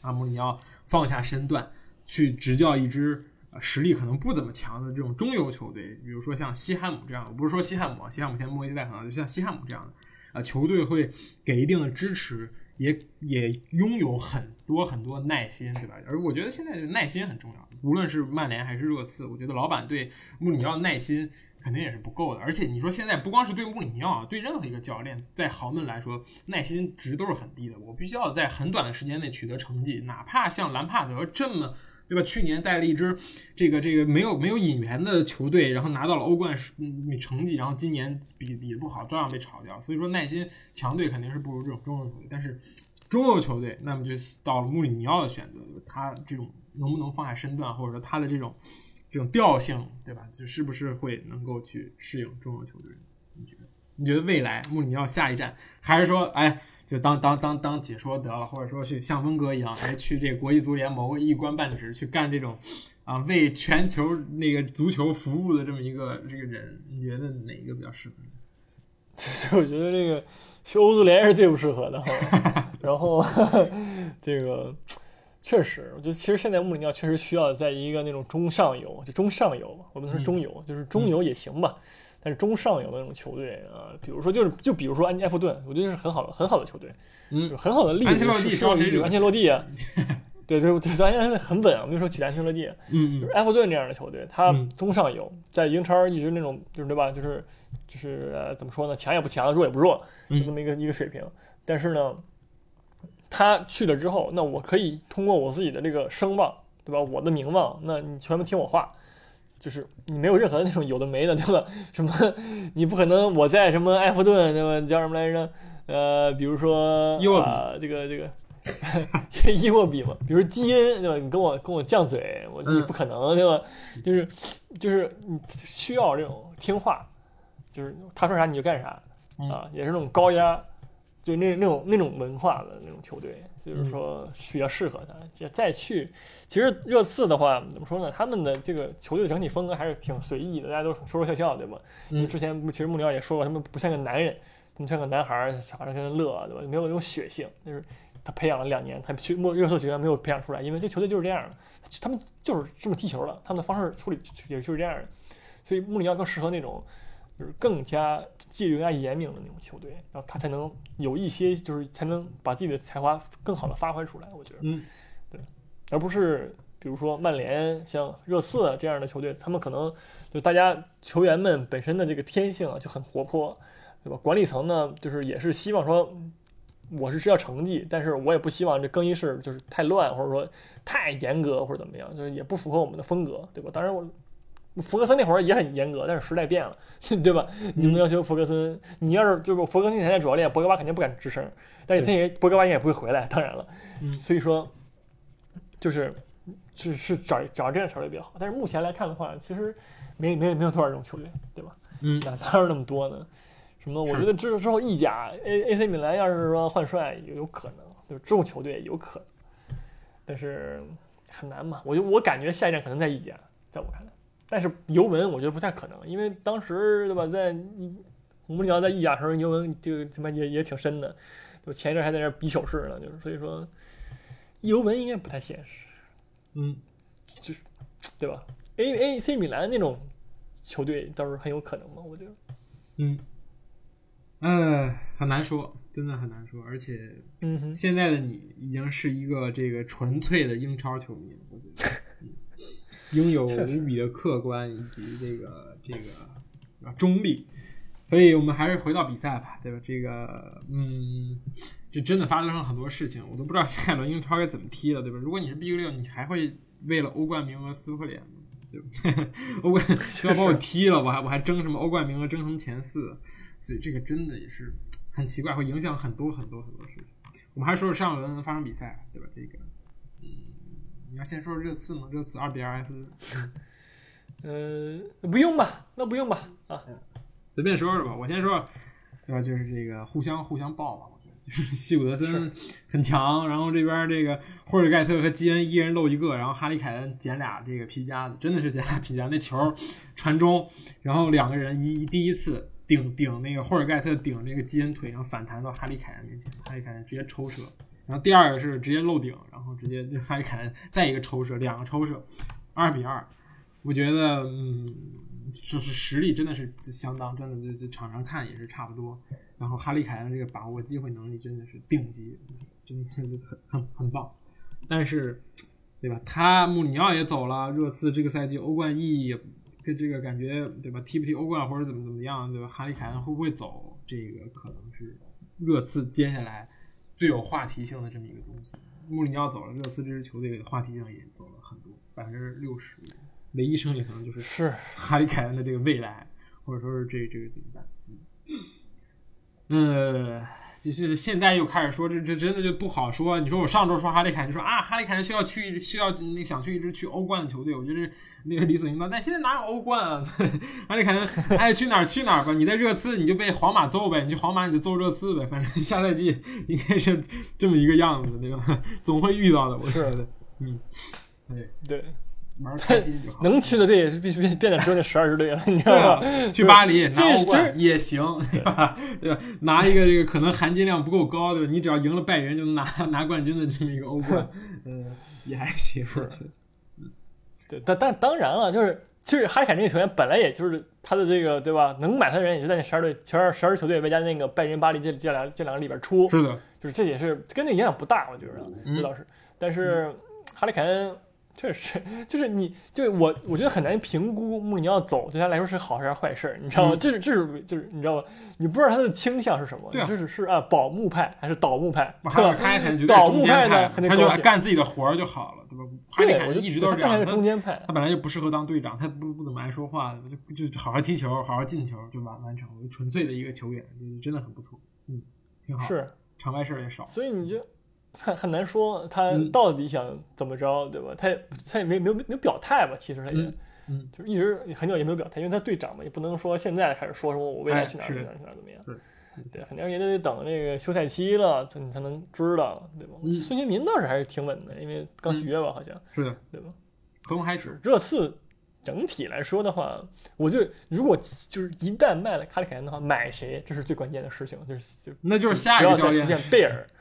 阿姆里奥放下身段。去执教一支实力可能不怎么强的这种中游球队，比如说像西汉姆这样，我不是说西汉姆，西汉姆现在末位在场，就像西汉姆这样的啊球队会给一定的支持，也也拥有很多很多耐心，对吧？而我觉得现在的耐心很重要，无论是曼联还是热刺，我觉得老板对穆里尼奥的耐心肯定也是不够的。而且你说现在不光是对穆里尼奥，对任何一个教练，在豪门来说，耐心值都是很低的。我必须要在很短的时间内取得成绩，哪怕像兰帕德这么。对吧？去年带了一支这个这个没有没有引援的球队，然后拿到了欧冠嗯成绩，然后今年比比不好，照样被炒掉。所以说耐心强队肯定是不如这种中游球队，但是中游球队那么就到了穆里尼奥的选择，他这种能不能放下身段，或者说他的这种这种调性，对吧？就是不是会能够去适应中游球队？你觉得？你觉得未来穆里尼奥下一站还是说，哎？就当当当当解说得了，或者说去像温哥一样，哎，去这个国际足联谋个一官半职，去干这种啊为全球那个足球服务的这么一个这个人，你觉得哪一个比较适合？其 实我觉得这个去欧足联是最不适合的。然后 这个确实，我觉得其实现在穆里尼奥确实需要在一个那种中上游，就中上游，我们说中游，就是中游也行吧。但是中上游的那种球队啊，比如说就是就比如说安埃弗顿，我觉得是很好的很好的球队，嗯，很好的例子是安切洛蒂啊，对对 对，咱现在很稳啊，没说起安切洛蒂，嗯就是埃弗顿这样的球队，他中上游在英超一直那种就是对吧，就是就是怎么说呢，强也不强，弱也不弱，就这么一个一个水平。但是呢，他去了之后，那我可以通过我自己的这个声望，对吧，我的名望，那你全部听我话。就是你没有任何那种有的没的，对吧？什么 你不可能我在什么埃弗顿，对吧？叫什么来着？呃，比如说啊，这个这个 伊沃比嘛，比如基恩，对吧？你跟我跟我犟嘴，我你不可能，对吧？就是就是你需要这种听话，就是他说啥你就干啥啊，也是那种高压，就那那种那种文化的那种球队。就是说比较适合他，再再去。其实热刺的话，怎么说呢？他们的这个球队的整体风格还是挺随意的，大家都说说笑笑，对吧？嗯。之前其实穆里奥也说过，他们不像个男人，他们像个男孩儿，小孩儿跟他乐，对吧？没有那种血性。就是他培养了两年，他去莫热刺学院没有培养出来，因为这球队就是这样的，他们就是这么踢球的，他们的方式处理也就是这样的。所以穆里奥更适合那种。就是更加纪律更加严明的那种球队，然后他才能有一些，就是才能把自己的才华更好的发挥出来。我觉得，嗯，对，而不是比如说曼联、像热刺这样的球队，他们可能就大家球员们本身的这个天性啊就很活泼，对吧？管理层呢，就是也是希望说，我是知道成绩，但是我也不希望这更衣室就是太乱，或者说太严格或者怎么样，就是也不符合我们的风格，对吧？当然我。福格森那会儿也很严格，但是时代变了，对吧？你能要求福格森？你要是就是福格森现在主教练，博格巴肯定不敢吱声，但是他也博格巴也不会回来，当然了。所以说，就是是是找找这样球队比较好。但是目前来看的话，其实没没没有多少这种球队，对吧？嗯，哪哪有那么多呢？什么？我觉得之之后意甲 A A C 米兰要是说换帅，有有可能，就是这种球队有可能，但是很难嘛。我就我感觉下一站可能在意甲，在我看来。但是尤文我觉得不太可能，因为当时对吧，在我们聊在意甲时候，尤文这个他妈也也挺深的，就前一阵还在那比手势呢，就是所以说尤文应该不太现实，嗯，就是对吧？A A C 米兰那种球队倒是很有可能嘛，我觉得，嗯，嗯，很难说，真的很难说，而且，嗯，现在的你已经是一个这个纯粹的英超球迷了，我觉得。拥有无比的客观以及这个这个中立，所以我们还是回到比赛吧，对吧？这个，嗯，这真的发生了很多事情，我都不知道下一轮英超该怎么踢了，对吧？如果你是 B 六，你还会为了欧冠名额撕破脸吗？对吧？欧冠要把我踢了，我还我还争什么欧冠名额，争什么前四？所以这个真的也是很奇怪，会影响很多很多很多事情。我们还说说上轮发生比赛，对吧？这个嗯。你要先说热刺吗？热刺二比二 F，嗯，不用吧，那不用吧，啊，随便说说吧。我先说，对吧？就是这个互相互相爆吧，我觉得就是 西古德森很强，然后这边这个霍尔盖特和基恩一人漏一个，然后哈利凯恩捡俩这个皮夹子，真的是捡俩皮夹。那球传中，然后两个人一第一次顶顶那个霍尔盖特顶那个基恩腿，然后反弹到哈利凯恩面前，哈利凯恩直接抽射。然后第二个是直接漏顶，然后直接就哈里凯恩再一个抽射，两个抽射，二比二。我觉得，嗯，就是实力真的是相当，真的就就场上看也是差不多。然后哈里凯恩这个把握机会能力真的是顶级，真的很很很棒。但是，对吧？他穆里尼奥也走了，热刺这个赛季欧冠意义跟这个感觉，对吧？踢不踢欧冠或者怎么怎么样，对吧？哈里凯恩会不会走？这个可能是热刺接下来最有话题性的这么一个东西。穆里尼奥走了，热刺这支球队的话题性也走了很多，百分之六十。唯一剩下可能就是是哈里凯恩的这个未来，或者说是这这个怎么办？嗯，呃，就是现在又开始说这这真的就不好说。你说我上周说哈利凯恩，就说啊哈利凯恩需要去需要那想去一支去欧冠的球队，我觉得那个理所应当。但现在哪有欧冠啊？哈利凯恩爱去哪儿去哪儿吧。你在热刺你就被皇马揍呗，你去皇马你就揍热刺呗。反正下赛季 应该是这么一个样子，对吧？总会遇到的，我觉得。嗯，对对。玩开心就好。能去的队也是必须变变得只有那十二支队了，你知道吗？去巴黎拿这欧冠也行，对吧？对吧？拿一个这个可能含金量不够高，对吧？你只要赢了拜仁就能拿拿冠军的这么一个欧冠，嗯，也还行。是，对，但但当然了，就是其实哈里凯这个球员本来也就是他的这个对吧？能买他的人也就在那十二队、十二十二支球队外加那个拜仁、巴黎这这两这两个里边出。是的，就是这也是跟那影响不大，我觉得这倒是。但是哈里凯恩。确实，就是你，就我，我觉得很难评估穆里尼奥走对他来说是好事还是坏事，你知道吗？这是，这是，就是你知道吗？你不知道他的倾向是什么，就是是啊，保穆派还是倒穆派？对吧？他肯定倒穆派呢，他就干自己的活儿就好了，对吧？对，我就一直都是这样。他中间派，他本来就不适合当队长，他不不怎么爱说话，就就好好踢球，好好进球就完完成了，纯粹的一个球员，真的很不错，嗯，挺好，是场外事儿也少，所以你就。很很难说他到底想怎么着，对吧？他也他也没没有没有表态吧？其实他也，嗯，就是一直很久也没有表态，因为他队长嘛，也不能说现在开始说什么我未来去哪儿去哪去哪怎么样？对，肯定也得等那个休赛期了，才才能知道，对吧？孙兴民倒是还是挺稳的，因为刚续约吧，好像是的，对吧？合同还止。热刺整体来说的话，我就如果就是一旦卖了卡里凯恩的话，买谁这是最关键的事情，就是就那就是下一个教练出现贝尔。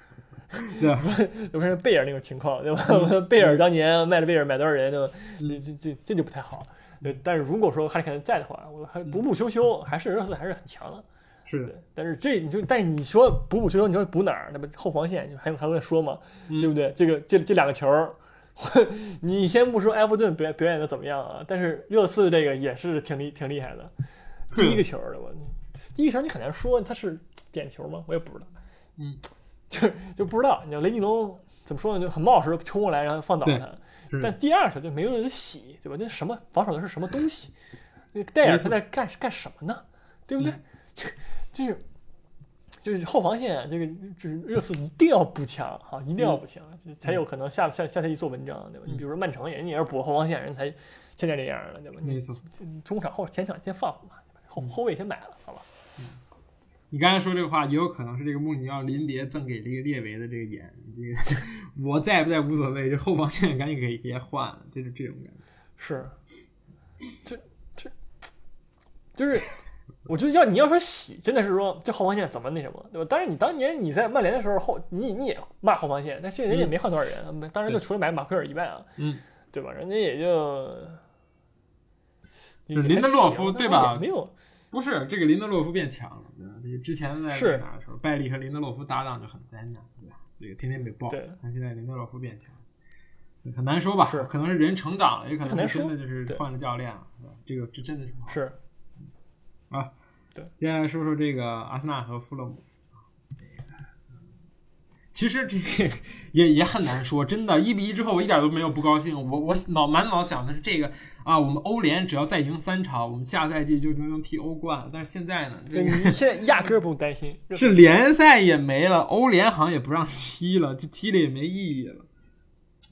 对不是 贝尔那种情况，对吧？贝尔当年卖了贝尔买多少人，对吧？这这这就不太好。对，但是如果说哈里凯恩在的话，我还补补修修，还是热刺还是很强的。是的。但是这你就，但是你说补补修修，你说补哪儿？那不后防线还有还在说嘛？对不对？这个这这两个球，你先不说埃弗顿表表演的怎么样啊？但是热刺这个也是挺厉挺厉害的。第一个球的吧？第一个球你很难说他是点球吗？我也不知道。嗯。就就不知道，你雷吉隆怎么说呢？就很冒失冲过来，然后放倒他。但第二球就没有人洗，对吧？那什么防守的是什么东西？那戴尔他在干干什么呢？对不对？就就是就是后防线，这个就是热刺一定要补强哈，一定要补强，才有可能下下下赛季做文章，对吧？你比如说曼城，人家也是补后防线，人才现在这样的，对吧？没错，中场后前场先放嘛，后后卫先买了，好吧？你刚才说这个话，也有可能是这个穆里尼奥临别赠给这个列维的这个眼，这个我在不在无所谓，这后防线赶紧给别换了，就是这种感觉。是，这这就是，我觉得要你要说喜，真的是说这后防线怎么那什么，对吧？当然你当年你在曼联的时候后，你你也骂后防线，但现在人家也没换多少人，当时就除了买马奎尔以外啊，嗯，对吧？人家也就就林德洛夫对吧？没有。不是这个林德洛夫变强了，对吧？这之前在是哪的时候，拜利和林德洛夫搭档就很灾难，对吧？这个天天被爆。对，但现在林德洛夫变强，很难说吧？是，可能是人成长了，也可能是真的就是换了教练了，对吧？这个这真的是是啊，对。接下来说说这个阿森纳和富勒姆。其实这个 也也很难说，真的，一比一之后我一点都没有不高兴。我我脑满脑想的是这个啊，我们欧联只要再赢三场，我们下赛季就能踢欧冠。但是现在呢，你现在压根儿不用担心，是联赛也没了，欧联好像也不让踢了，就踢的也没意义了。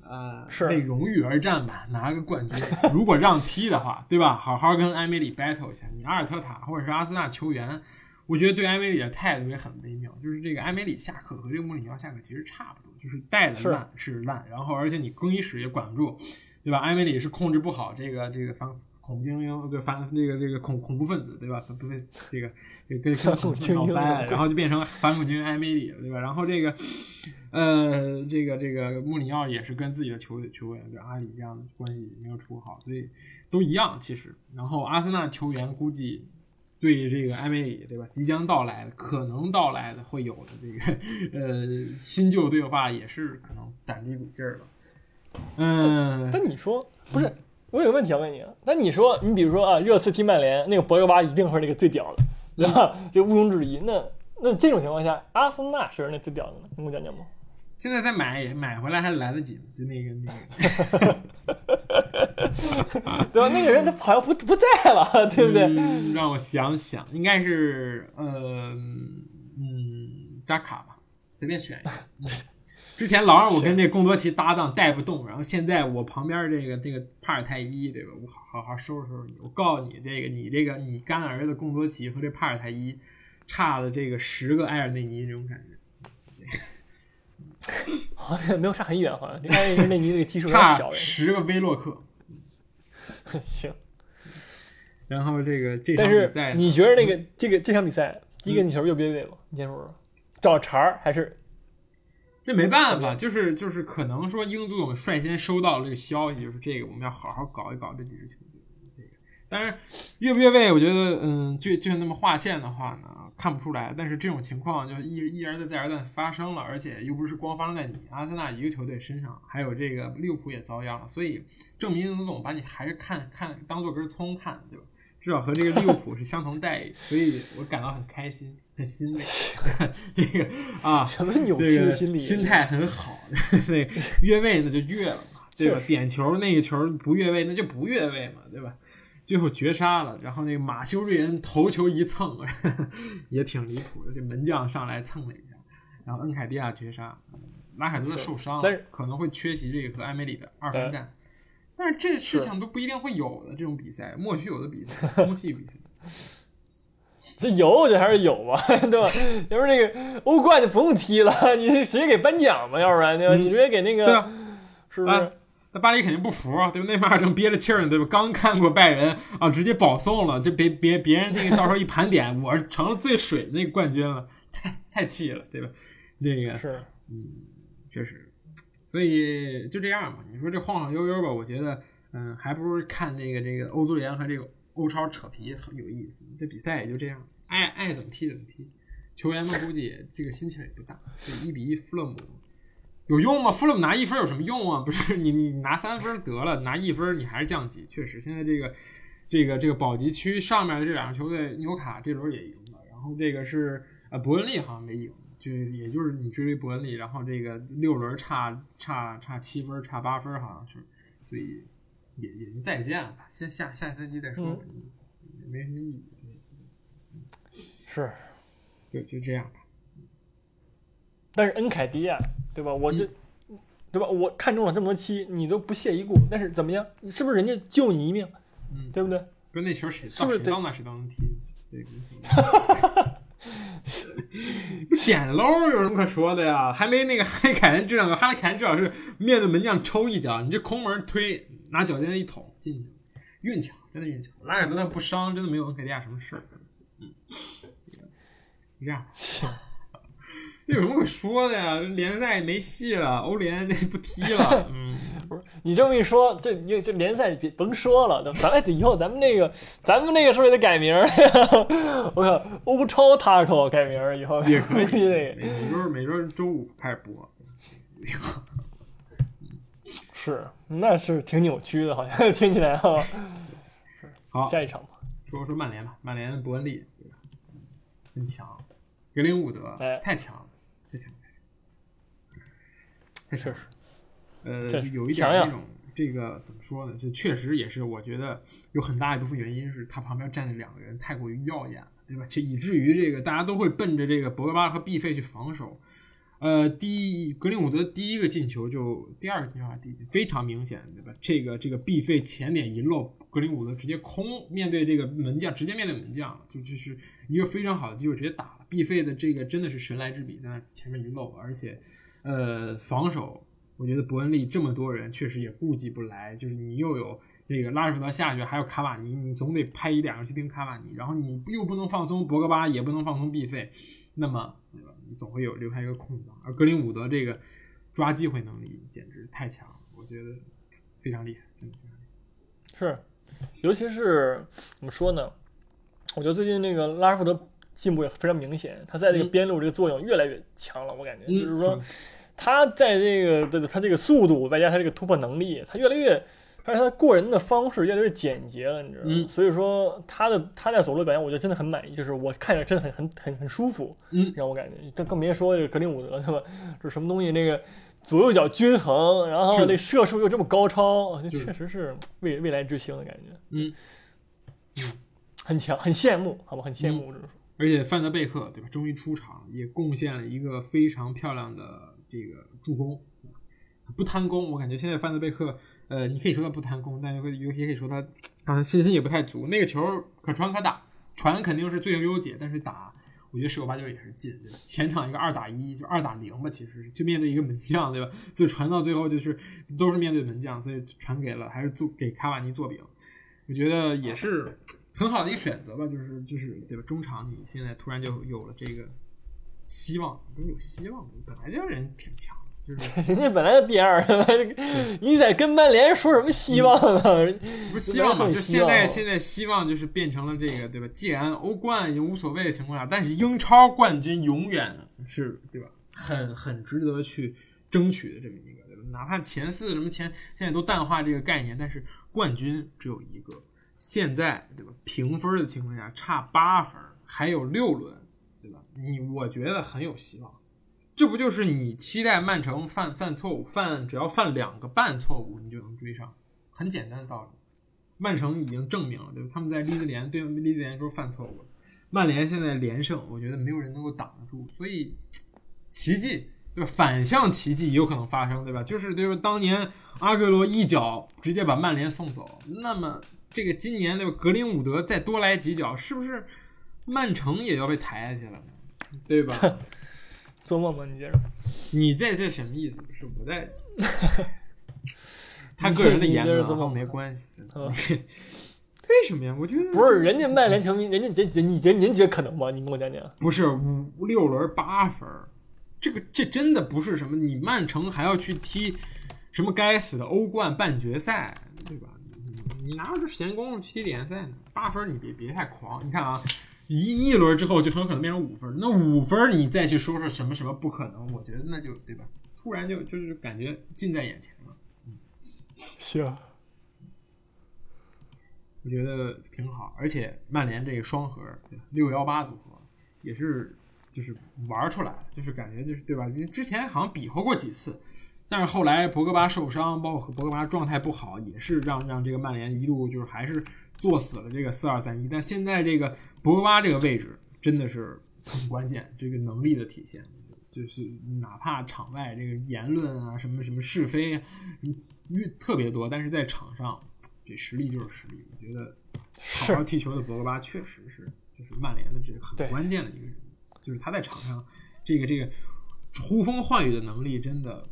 呃，是为荣誉而战吧，拿个冠军。如果让踢的话，对吧？好好跟埃梅里 battle 一下，你阿尔特塔或者是阿森纳球员。我觉得对埃梅里的态度也很微妙，就是这个埃梅里下课和这个穆里尼奥下课其实差不多，就是带的烂是烂，然后而且你更衣室也管不住，对吧？埃梅里是控制不好这个这个反恐怖精英，对反这个这个恐恐怖分子，对吧？不对，这个跟跟恐怖精英，然后就变成反恐精英埃梅里了，对吧？然后这个呃这个这个穆里尼奥也是跟自己的球球员，就阿里这样的关系没有处好，所以都一样其实。然后阿森纳球员估计。对这个艾梅里，对吧？即将到来的、可能到来的、会有的这个呃新旧对话，也是可能攒着一股劲儿了。嗯，但你说不是？我有个问题要问你啊。那你说，你比如说啊，热刺踢曼联，那个博格巴一定是那个最屌的，对吧？就毋庸置疑。那那这种情况下，阿森纳是那最屌的呢？你给我讲讲吗？现在再买也买回来还来得及，就那个那个，对吧？那个人他好像不不在了，对不对？嗯让我想想，应该是呃嗯扎卡吧，随便选一个。嗯之前老让我跟这贡多齐搭档带不动，然后现在我旁边这个这个帕尔泰伊，对吧？我好好收拾收拾你。我告诉你，这个你这个你干儿子贡多齐和这帕尔泰伊差了这个十个埃尔内尼这种感觉。好像没有差很远，好像这埃尔内尼这个基数有点差小。十个威洛克，行，然后这个这场但是比赛呢，你觉得那个这个这场比赛第一个进球越不越位吗？你先说说，找茬儿还是这没办法，就是就是可能说英足总率先收到了这个消息，就是这个我们要好好搞一搞这几支球队。这个，当然越不越位，我觉得嗯，就就那么划线的话呢，看不出来。但是这种情况就一一而再再而三发生了，而且又不是光发生在你阿森纳一个球队身上，还有这个利物浦也遭殃了，所以证明英足总把你还是看看当做根葱看，对吧？至少和这个利物浦是相同待遇，所以我感到很开心，很欣慰。这个啊，什么扭这个曲的心理？心态很好，那越位那就越了嘛，对吧点球那个球不越位那就不越位嘛，对吧？最后绝杀了，然后那个马修瑞恩头球一蹭，也挺离谱的，这门将上来蹭了一下，然后恩凯迪亚绝杀，拉凯泽特受伤但是了，可能会缺席这个和埃梅里的二番战。但是这事情都不一定会有的，这种比赛莫须有的比赛，空气比赛。这有，我觉得还是有吧，对吧？要不那个欧冠就不用踢了，你直接给颁奖吧，要不然对吧？嗯你直接给那个，是不是？啊那巴黎肯定不服啊，对吧？内马尔正憋着气儿呢，对吧？刚看过拜仁啊，直接保送了，这别别别人这个到时候一盘点，我成了最水的那个冠军了，太太气了，对吧？这个是，嗯确实，所以就这样吧。你说这晃晃悠悠吧，我觉得，嗯，还不如看那个这个欧足联和这个欧超扯皮很有意思。这比赛也就这样，爱爱怎么踢怎么踢，球员们估计这个心情也不大。这一比一弗勒姆有用吗？弗勒姆拿一分有什么用啊？不是你你拿三分得了，拿一分你还是降级。确实，现在这个这个这个保级区上面的这两个球队，纽卡这轮也赢了，然后这个是呃伯恩利好像没赢。就也就是你追伯恩利，然后这个六轮差差差七分，差八分好像是，所以也也就再见了吧，先下下赛季再说没什么意义，是，就就这样吧。但是恩凯迪亚，对吧？我这，嗯对吧？我看中了这么多期，你都不屑一顾，但是怎么样？是不是人家救你一命？嗯对不对？不是那球谁是不是谁到那谁当能踢，捡漏有什么可说的呀？还没那个哈利凯恩这两个，哈利凯恩至少是面对门将抽一脚，你这空门推，拿脚尖一捅进去，运气好，真的运气好。拉尔泽特不伤，真的没有恩凯迪亚什么事儿。嗯，就这样，有什么可说的呀？联赛没戏了，欧联那不踢了。嗯，不是你这么一说，这你这联赛别甭说了，咱们以后咱们那个咱们那个是不是也得改名儿？我靠，欧超 taco 改名儿以后也可以 那个每每周每周周五开始播。是，那是挺扭曲的，好像听起来哈。好，下一场吧，说说曼联吧，曼联伯恩利？很强，格林伍德、哎太强了，确实，呃，有一点强呀那种这个怎么说呢？这确实也是我觉得有很大一部分原因是他旁边站的两个人太过于耀眼了，对吧？这以至于这个大家都会奔着这个博格巴和毕费去防守。呃，第一格林伍德第一个进球就第二个进球还是第非常明显，对吧？这个这个毕费前点一漏，格林伍德直接空面对这个门将，直接面对门将，就就是一个非常好的机会，直接打了。毕费的这个真的是神来之笔，在那前面一漏，而且呃防守，我觉得伯恩利这么多人确实也顾及不来，就是你又有这个拉什福德下去，还有卡瓦尼，你总得派一两个去盯卡瓦尼，然后你又不能放松博格巴，也不能放松毕费，那么？你总会有留下一个空档。而格林伍德这个抓机会能力简直太强，我觉得非常厉害，真的非常厉害。是，尤其是怎么说呢？我觉得最近那个拉什福德进步也非常明显，他在这个嗯边路这个作用越来越强了，我感觉嗯，就是说他在这个的他这个速度外加他这个突破能力，他越来越。而且他过人的方式越来越简洁了，你知道吗？嗯所以说他的他在走路表现，我觉得真的很满意，就是我看着真的很很很很舒服，嗯让我感觉。更更别说这个格林伍德，对吧？这什么东西？那个左右脚均衡，然后是那射术又这么高超，就确实是未未来之星的感觉。嗯，很强，很羡慕，好吧，很羡慕，这种说。而且范德贝克对吧，终于出场，也贡献了一个非常漂亮的这个助攻，不贪功。我感觉现在范德贝克，呃，你可以说他不贪功，但也可以也可以说他好像信心也不太足。那个球可传可打，传肯定是最优解，但是打。我觉得十有八九也是进，对吧？前场一个二打一，就二打零吧，其实就面对一个门将，对吧？就传到最后就是都是面对门将，所以传给了还是做给卡瓦尼做饼，我觉得也是很好的一个选择吧，就是就是对吧？中场你现在突然就有了这个希望，不是有希望，本来就人挺强的，就是 人家本来就第二，你在跟曼联说什么希望呢？不是希望嘛？就就现在现在希望就是变成了这个对吧？既然欧冠已经无所谓的情况下，但是英超冠军永远是对吧？很很值得去争取的这么一个，对吧？哪怕前四什么前现在都淡化这个概念，但是冠军只有一个。现在对吧？平分的情况下差八分，还有六轮，对吧？你我觉得很有希望。这不就是你期待曼城犯犯错误，犯只要犯两个半错误，你就能追上，很简单的道理。曼城已经证明了，对吧？他们在利兹联对利兹联时候犯错误，曼联现在连胜，我觉得没有人能够挡得住，所以奇迹对吧？反向奇迹有可能发生，对吧？就是就是？当年阿圭罗一脚直接把曼联送走，那么这个今年那个？格林伍德再多来几脚，是不是曼城也要被抬下去了呢？对吧？做梦吧，你接着。你在这什么意思？是我在 他个人的言论做梦和我没关系。为什么呀？我觉得不是人家曼联球迷，人家人人你人您觉得可能吗？你跟我讲讲。不是五六轮八分，这个这真的不是什么，你曼城还要去踢什么该死的欧冠半决赛，对吧？你你哪有这闲工夫去踢联赛呢？八分你别别太狂，你看啊，一一轮之后就很有可能变成五分，那五分你再去说说什么什么不可能，我觉得那就对吧？突然就就是感觉近在眼前了。行，我觉得挺好，而且曼联这个双核六幺八组合也是就是玩出来，就是感觉就是对吧？之前好像比划过几次，但是后来博格巴受伤，包括博格巴状态不好，也是让让这个曼联一度就是还是做死了这个四二三一。但现在这个博格巴这个位置真的是很关键，这个能力的体现。就是哪怕场外这个言论啊，什么什么是非啊，越特别多，但是在场上这实力就是实力。我觉得好是好踢球的博格巴确实是就是曼联的这个很关键的一个人，就是他在场上这个这个呼风唤雨的能力真的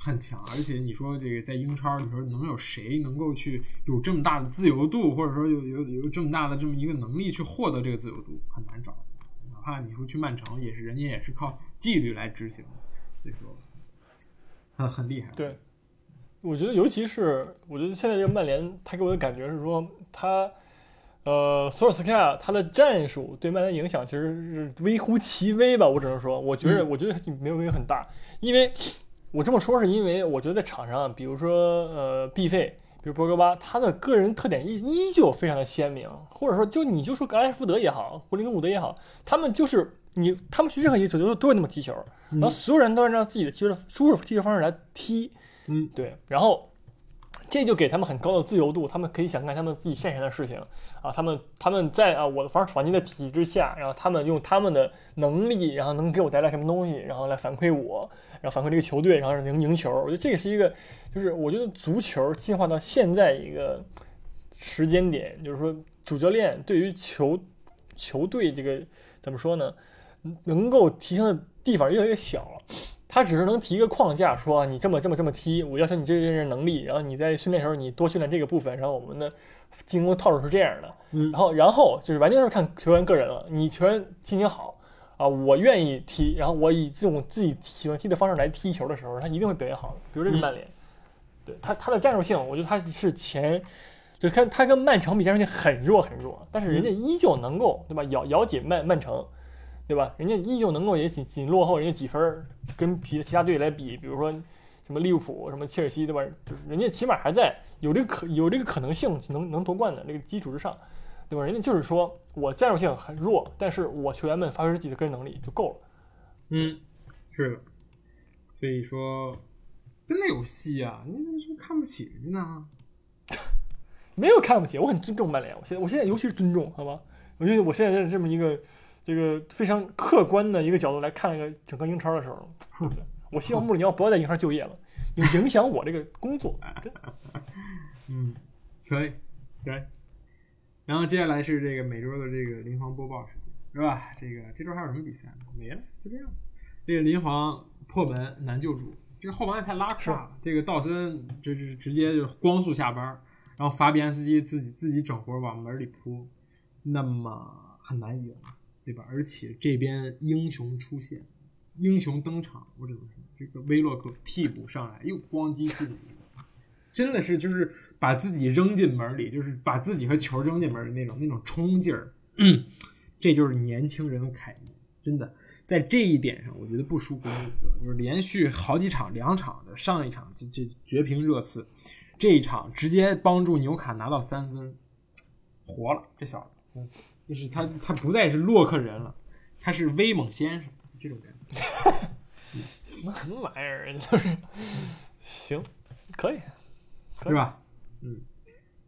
很强。而且你说这个在英超，你说能有谁能够去有这么大的自由度，或者说有有有这么大的这么一个能力去获得这个自由度，很难找。哪怕你说去曼城，也是人家也是靠纪律来执行，所以说很很厉害。对，我觉得尤其是我觉得现在这个曼联，他给我的感觉是说他。呃，索尔斯克亚他的战术对曼联影响其实是微乎其微吧，我只能说，我觉得、嗯我觉得没有没有很大，因为我这么说是因为我觉得在场上，比如说呃毕费，比如博格巴，他的个人特点依依旧非常的鲜明，或者说就你就说格莱福德也好，格林根伍德也好，他们就是你他们去任何一个球队都都会那么踢球，然后所有人都按照自己的踢球的舒适踢球方式来踢，嗯，对，然后。这就给他们很高的自由度，他们可以想干他们自己擅长的事情啊。他们他们在啊我的防反击的体系之下，然后他们用他们的能力，然后能给我带来什么东西，然后来反馈我，然后反馈这个球队，然后能赢球。我觉得这个是一个，就是我觉得足球进化到现在一个时间点，就是说主教练对于球球队这个怎么说呢，能够提升的地方越来越小了。他只是能提一个框架，说你这么这么这么踢，我要求你这些人能力，然后你在训练时候你多训练这个部分，然后我们的进攻套路是这样的，嗯然后然后就是完全是看球员个人了，你球员心情好啊，我愿意踢，然后我以这种自己喜欢踢的方式来踢球的时候，他一定会表现好的。比如这个嗯曼联，对他他的战术性，我觉得他是前就看他跟曼城比，战术性很弱很弱，但是人家依旧能够对吧？咬咬紧曼曼城，对吧？人家依旧能够也仅仅落后人家几分儿，跟其其他队来比，比如说什么利物浦、什么切尔西，对吧？就是人家起码还在有这个可有这个可能性能能夺冠的这个基础之上，对吧？人家就是说我战术性很弱，但是我球员们发挥自己的个人能力就够了。嗯，是的。所以说，真的有戏啊！你怎么说看不起人家呢？没有看不起，我很尊重曼联。我现在，我现在尤其是尊重，好吧？我觉得我现在在这么一个这个非常客观的一个角度来看这个整个英超的时候，我希望穆里尼奥不要在英超就业了，影影响我这个工作。嗯，可以，可以。然后接下来是这个每周的这个临床播报时间，是吧？这个这周还有什么比赛吗？没了，就这样。这个临皇破门难救主，这个后防线太拉胯了。这个道森就是直接就光速下班。然后法比安斯基自己自己整活往门里扑，那么很难赢，对吧？而且这边英雄出现，英雄登场，我只能说这个威洛克替补上来又咣叽进了一个，真的是就是把自己扔进门里，就是把自己和球扔进门的那种那种冲劲儿，这就是年轻人的楷模，真的在这一点上，我觉得不输国米哥，就是连续好几场两场的上一场就这绝平热刺。这一场直接帮助纽卡拿到三分，活了这小子，就是他，他不再是洛克人了，他是威猛先生这种人，什么玩意儿？就是行，可以，是吧？嗯，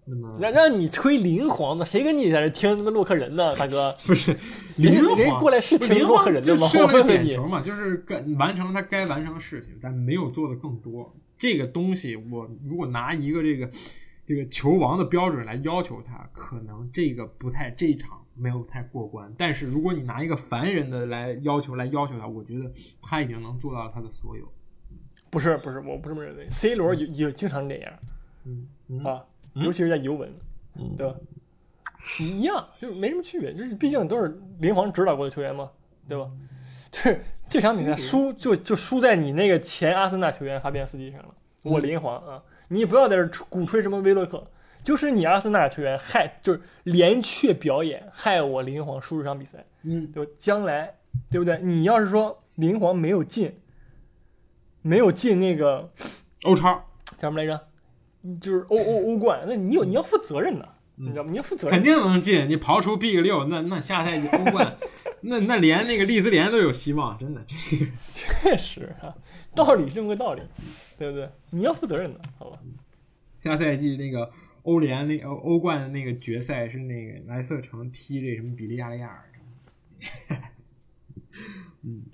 那么让让你吹林皇的，谁跟你在这听他妈洛克人呢，大哥？不是 林皇过来是听洛克人的吗？射了我问问你，点球嘛，就是干完成他该完成的事情，但没有做的更多。这个东西，我如果拿一个这个这个球王的标准来要求他，可能这个不太这一场没有太过关。但是如果你拿一个凡人的来要求来要求他，我觉得他已经能做到他的所有。不是不是，我不这么认为。C 罗也也经常这样嗯嗯啊，尤其是在尤文，嗯对吧？一样，就是没什么区别，就是毕竟都是林皇指导过的球员嘛，对吧？这这场比赛输就就输在你那个前阿森纳球员法比安斯基上了。我林皇啊，你不要在这吹鼓吹什么威洛克，就是你阿森纳球员害，就是连缺表演害我林皇输这场比赛。嗯，对吧？将来对不对？你要是说林皇没有进，没有进那个欧超叫什么来着？就是欧欧欧冠，那你有你要负责任的，你知道吗？你要负责任。肯定能进。你刨除 Big 六，那那下赛季欧冠，那那连那个利兹联都有希望，真的。确实啊，道理是这么个道理，对不对？你要负责任的，好吧？下赛季那个欧联那欧欧冠的那个决赛是那个莱瑟城踢这什么比利亚雷亚尔。嗯，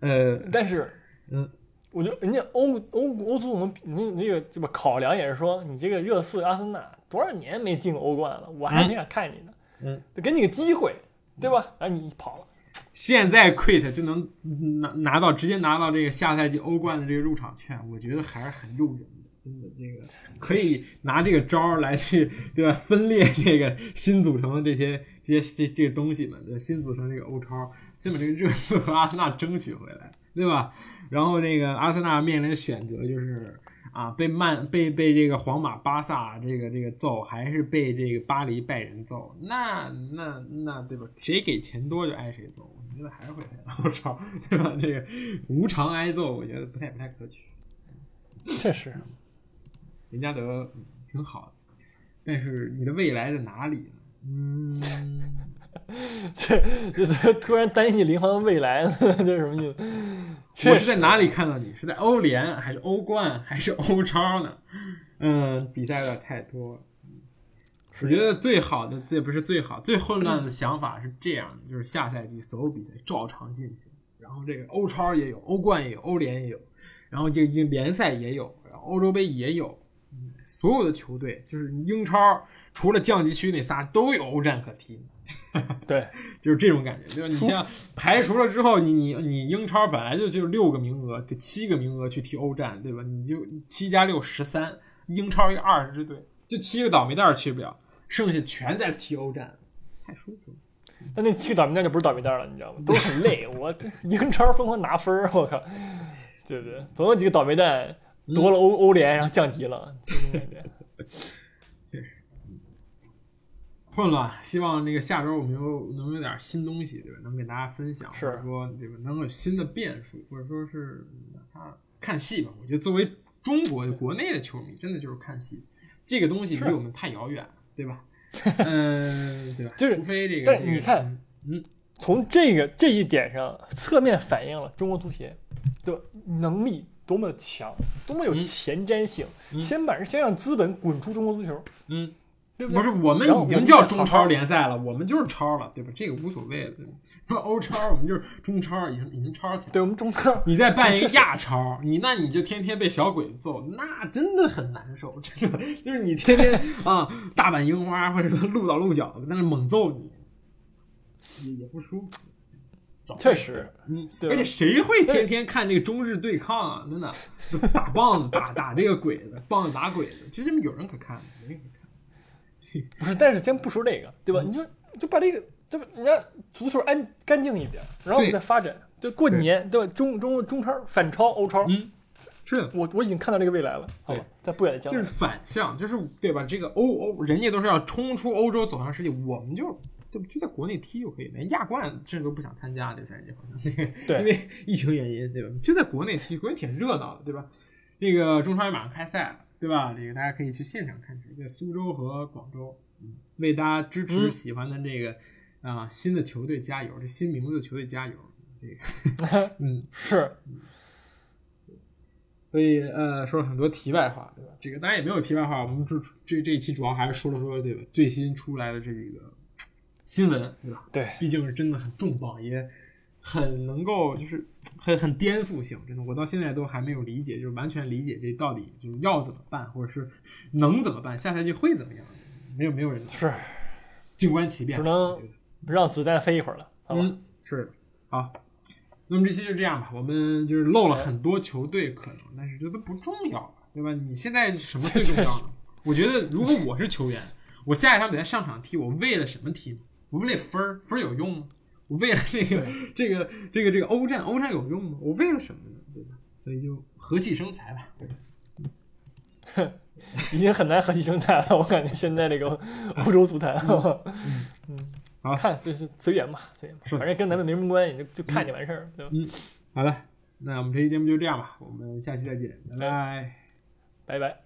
呃，但是，嗯，我觉得人家欧欧欧足总那那个这么考量也是说，你这个热刺、阿森纳多少年没进过欧冠了，我还没敢看你呢，嗯，得给你个机会，对吧？然后你跑了，现在 quit 就能拿拿到直接拿到这个下赛季欧冠的这个入场券，我觉得还是很诱人的。真的，这个可以拿这个招儿来去，对吧？分裂这个新组成的这些这些这这个东西们，对新组成这个欧超，先把这个热刺和阿森纳争取回来，对吧？然后这个阿森纳面临的选择就是啊，被曼被被这个皇马、巴萨这个这个揍，还是被这个巴黎、拜仁揍？那那那对吧？谁给钱多就挨谁揍，我觉得还是会欧超，对吧？这个无偿挨揍，我觉得不太不太可取。确实，林加德嗯挺好的，但是你的未来在哪里呢？嗯，这就是突然担心你林皇的未来，这是什么意思？我 确实是在哪里看到你？是在欧联还是欧冠还是欧超呢？嗯，比赛有点太多了。我觉得最好的，这不是最好，最混乱的想法是这样的：就是下赛季所有比赛照常进行，然后这个欧超也有，欧冠也有，欧联也有，然后这个英联赛也有，然后欧洲杯也有，嗯所有的球队就是英超除了降级区那仨都有欧战可踢。对，就是这种感觉，就是你像排除了之后，你你你英超本来就就六个名额，得七个名额去踢欧战，对吧？你就七加六十三，英超一二十支队，就七个倒霉蛋去不了，剩下全在踢欧战，太舒服了。但那七个倒霉蛋就不是倒霉蛋了，你知道吗？都很累。我这英超疯狂拿分儿，我靠，对不对？总有几个倒霉蛋夺了欧欧联，然后降级了，这种感觉。混乱。希望那个下周我们有能有点新东西，对吧？能给大家分享，是或者说对吧？能有新的变数，或者说是哪怕看戏吧。我觉得作为中国国内的球迷，真的就是看戏这个东西离我们太遥远了，对吧？嗯，对吧？就是除非这个，但这个你看，嗯，从这个这一点上，侧面反映了中国足协的能力多么的强，多么有嗯前瞻性。嗯先把先让资本滚出中国足球，嗯，对对？不是，我们已经叫中超联赛了，我们就是超了，对吧？这个无所谓了，对吧？说欧超，我们就是中超，已经已经超起来了。对我们中超，你再办一 个亚超，你那你就天天被小鬼子揍，那真的很难受，真 的就是你天天 啊大阪樱花或者说鹿岛鹿角在那猛揍你，也也不舒服。找确实，嗯，对而且谁会天天看这个中日对抗啊？真的，就打棒子打打这个鬼子，棒子打鬼子，就这么有人可看，没人可看。不是，但是先不说这个，对吧？你就就把这个，这不人家足球安干净一点，然后我们再发展。就过年，对吧？中中中超反超欧超，嗯，是的。我我已经看到这个未来了，好吧，在不远的将来就是，反向，就是对吧？这个欧欧，人家都是要冲出欧洲走向世界，我们就对吧？就在国内踢就可以，连亚冠甚至都不想参加这赛季，好像对 因为疫情原因，对吧？就在国内踢，国内挺热闹的，对吧？这个中超也马上开赛了，对吧？这个大家可以去现场看球，在苏州和广州，嗯，为大家支持嗯喜欢的这个啊、新的球队加油，这新名字的球队加油，这个 嗯。是所以呃，说了很多题外话，对吧？这个当然也没有题外话，我们这这这一期主要还是说了说对吧？最新出来的这个新闻，对吧？对，毕竟是真的很重磅，也很能够就是 很很颠覆性，真的，我到现在都还没有理解，就是完全理解这到底就是要怎么办，或者是能怎么办，下赛季会怎么样？没有没有人是，静观其变，只能让子弹飞一会儿了，好吧？嗯，是的，好。那么这期就这样吧，我们就是漏了很多球队可能，但是这都不重要了，对吧？你现在什么最重要呢？我觉得如果我是球员，我下一场比赛上场踢，我为了什么踢呢？我为了分儿，分儿有用吗？我为了这个这个这个这个欧战，欧战有用吗？我为了什么呢？对吧？所以就和气生财吧。对 已经很难和气生财了，我感觉现在这个欧洲足坛，嗯，好看就是随缘吧，随缘吧，反正跟咱们没什么关系，就就看就完事儿，对吧？好的，那我们这期节目就这样吧，我们下期再见，拜拜。拜拜。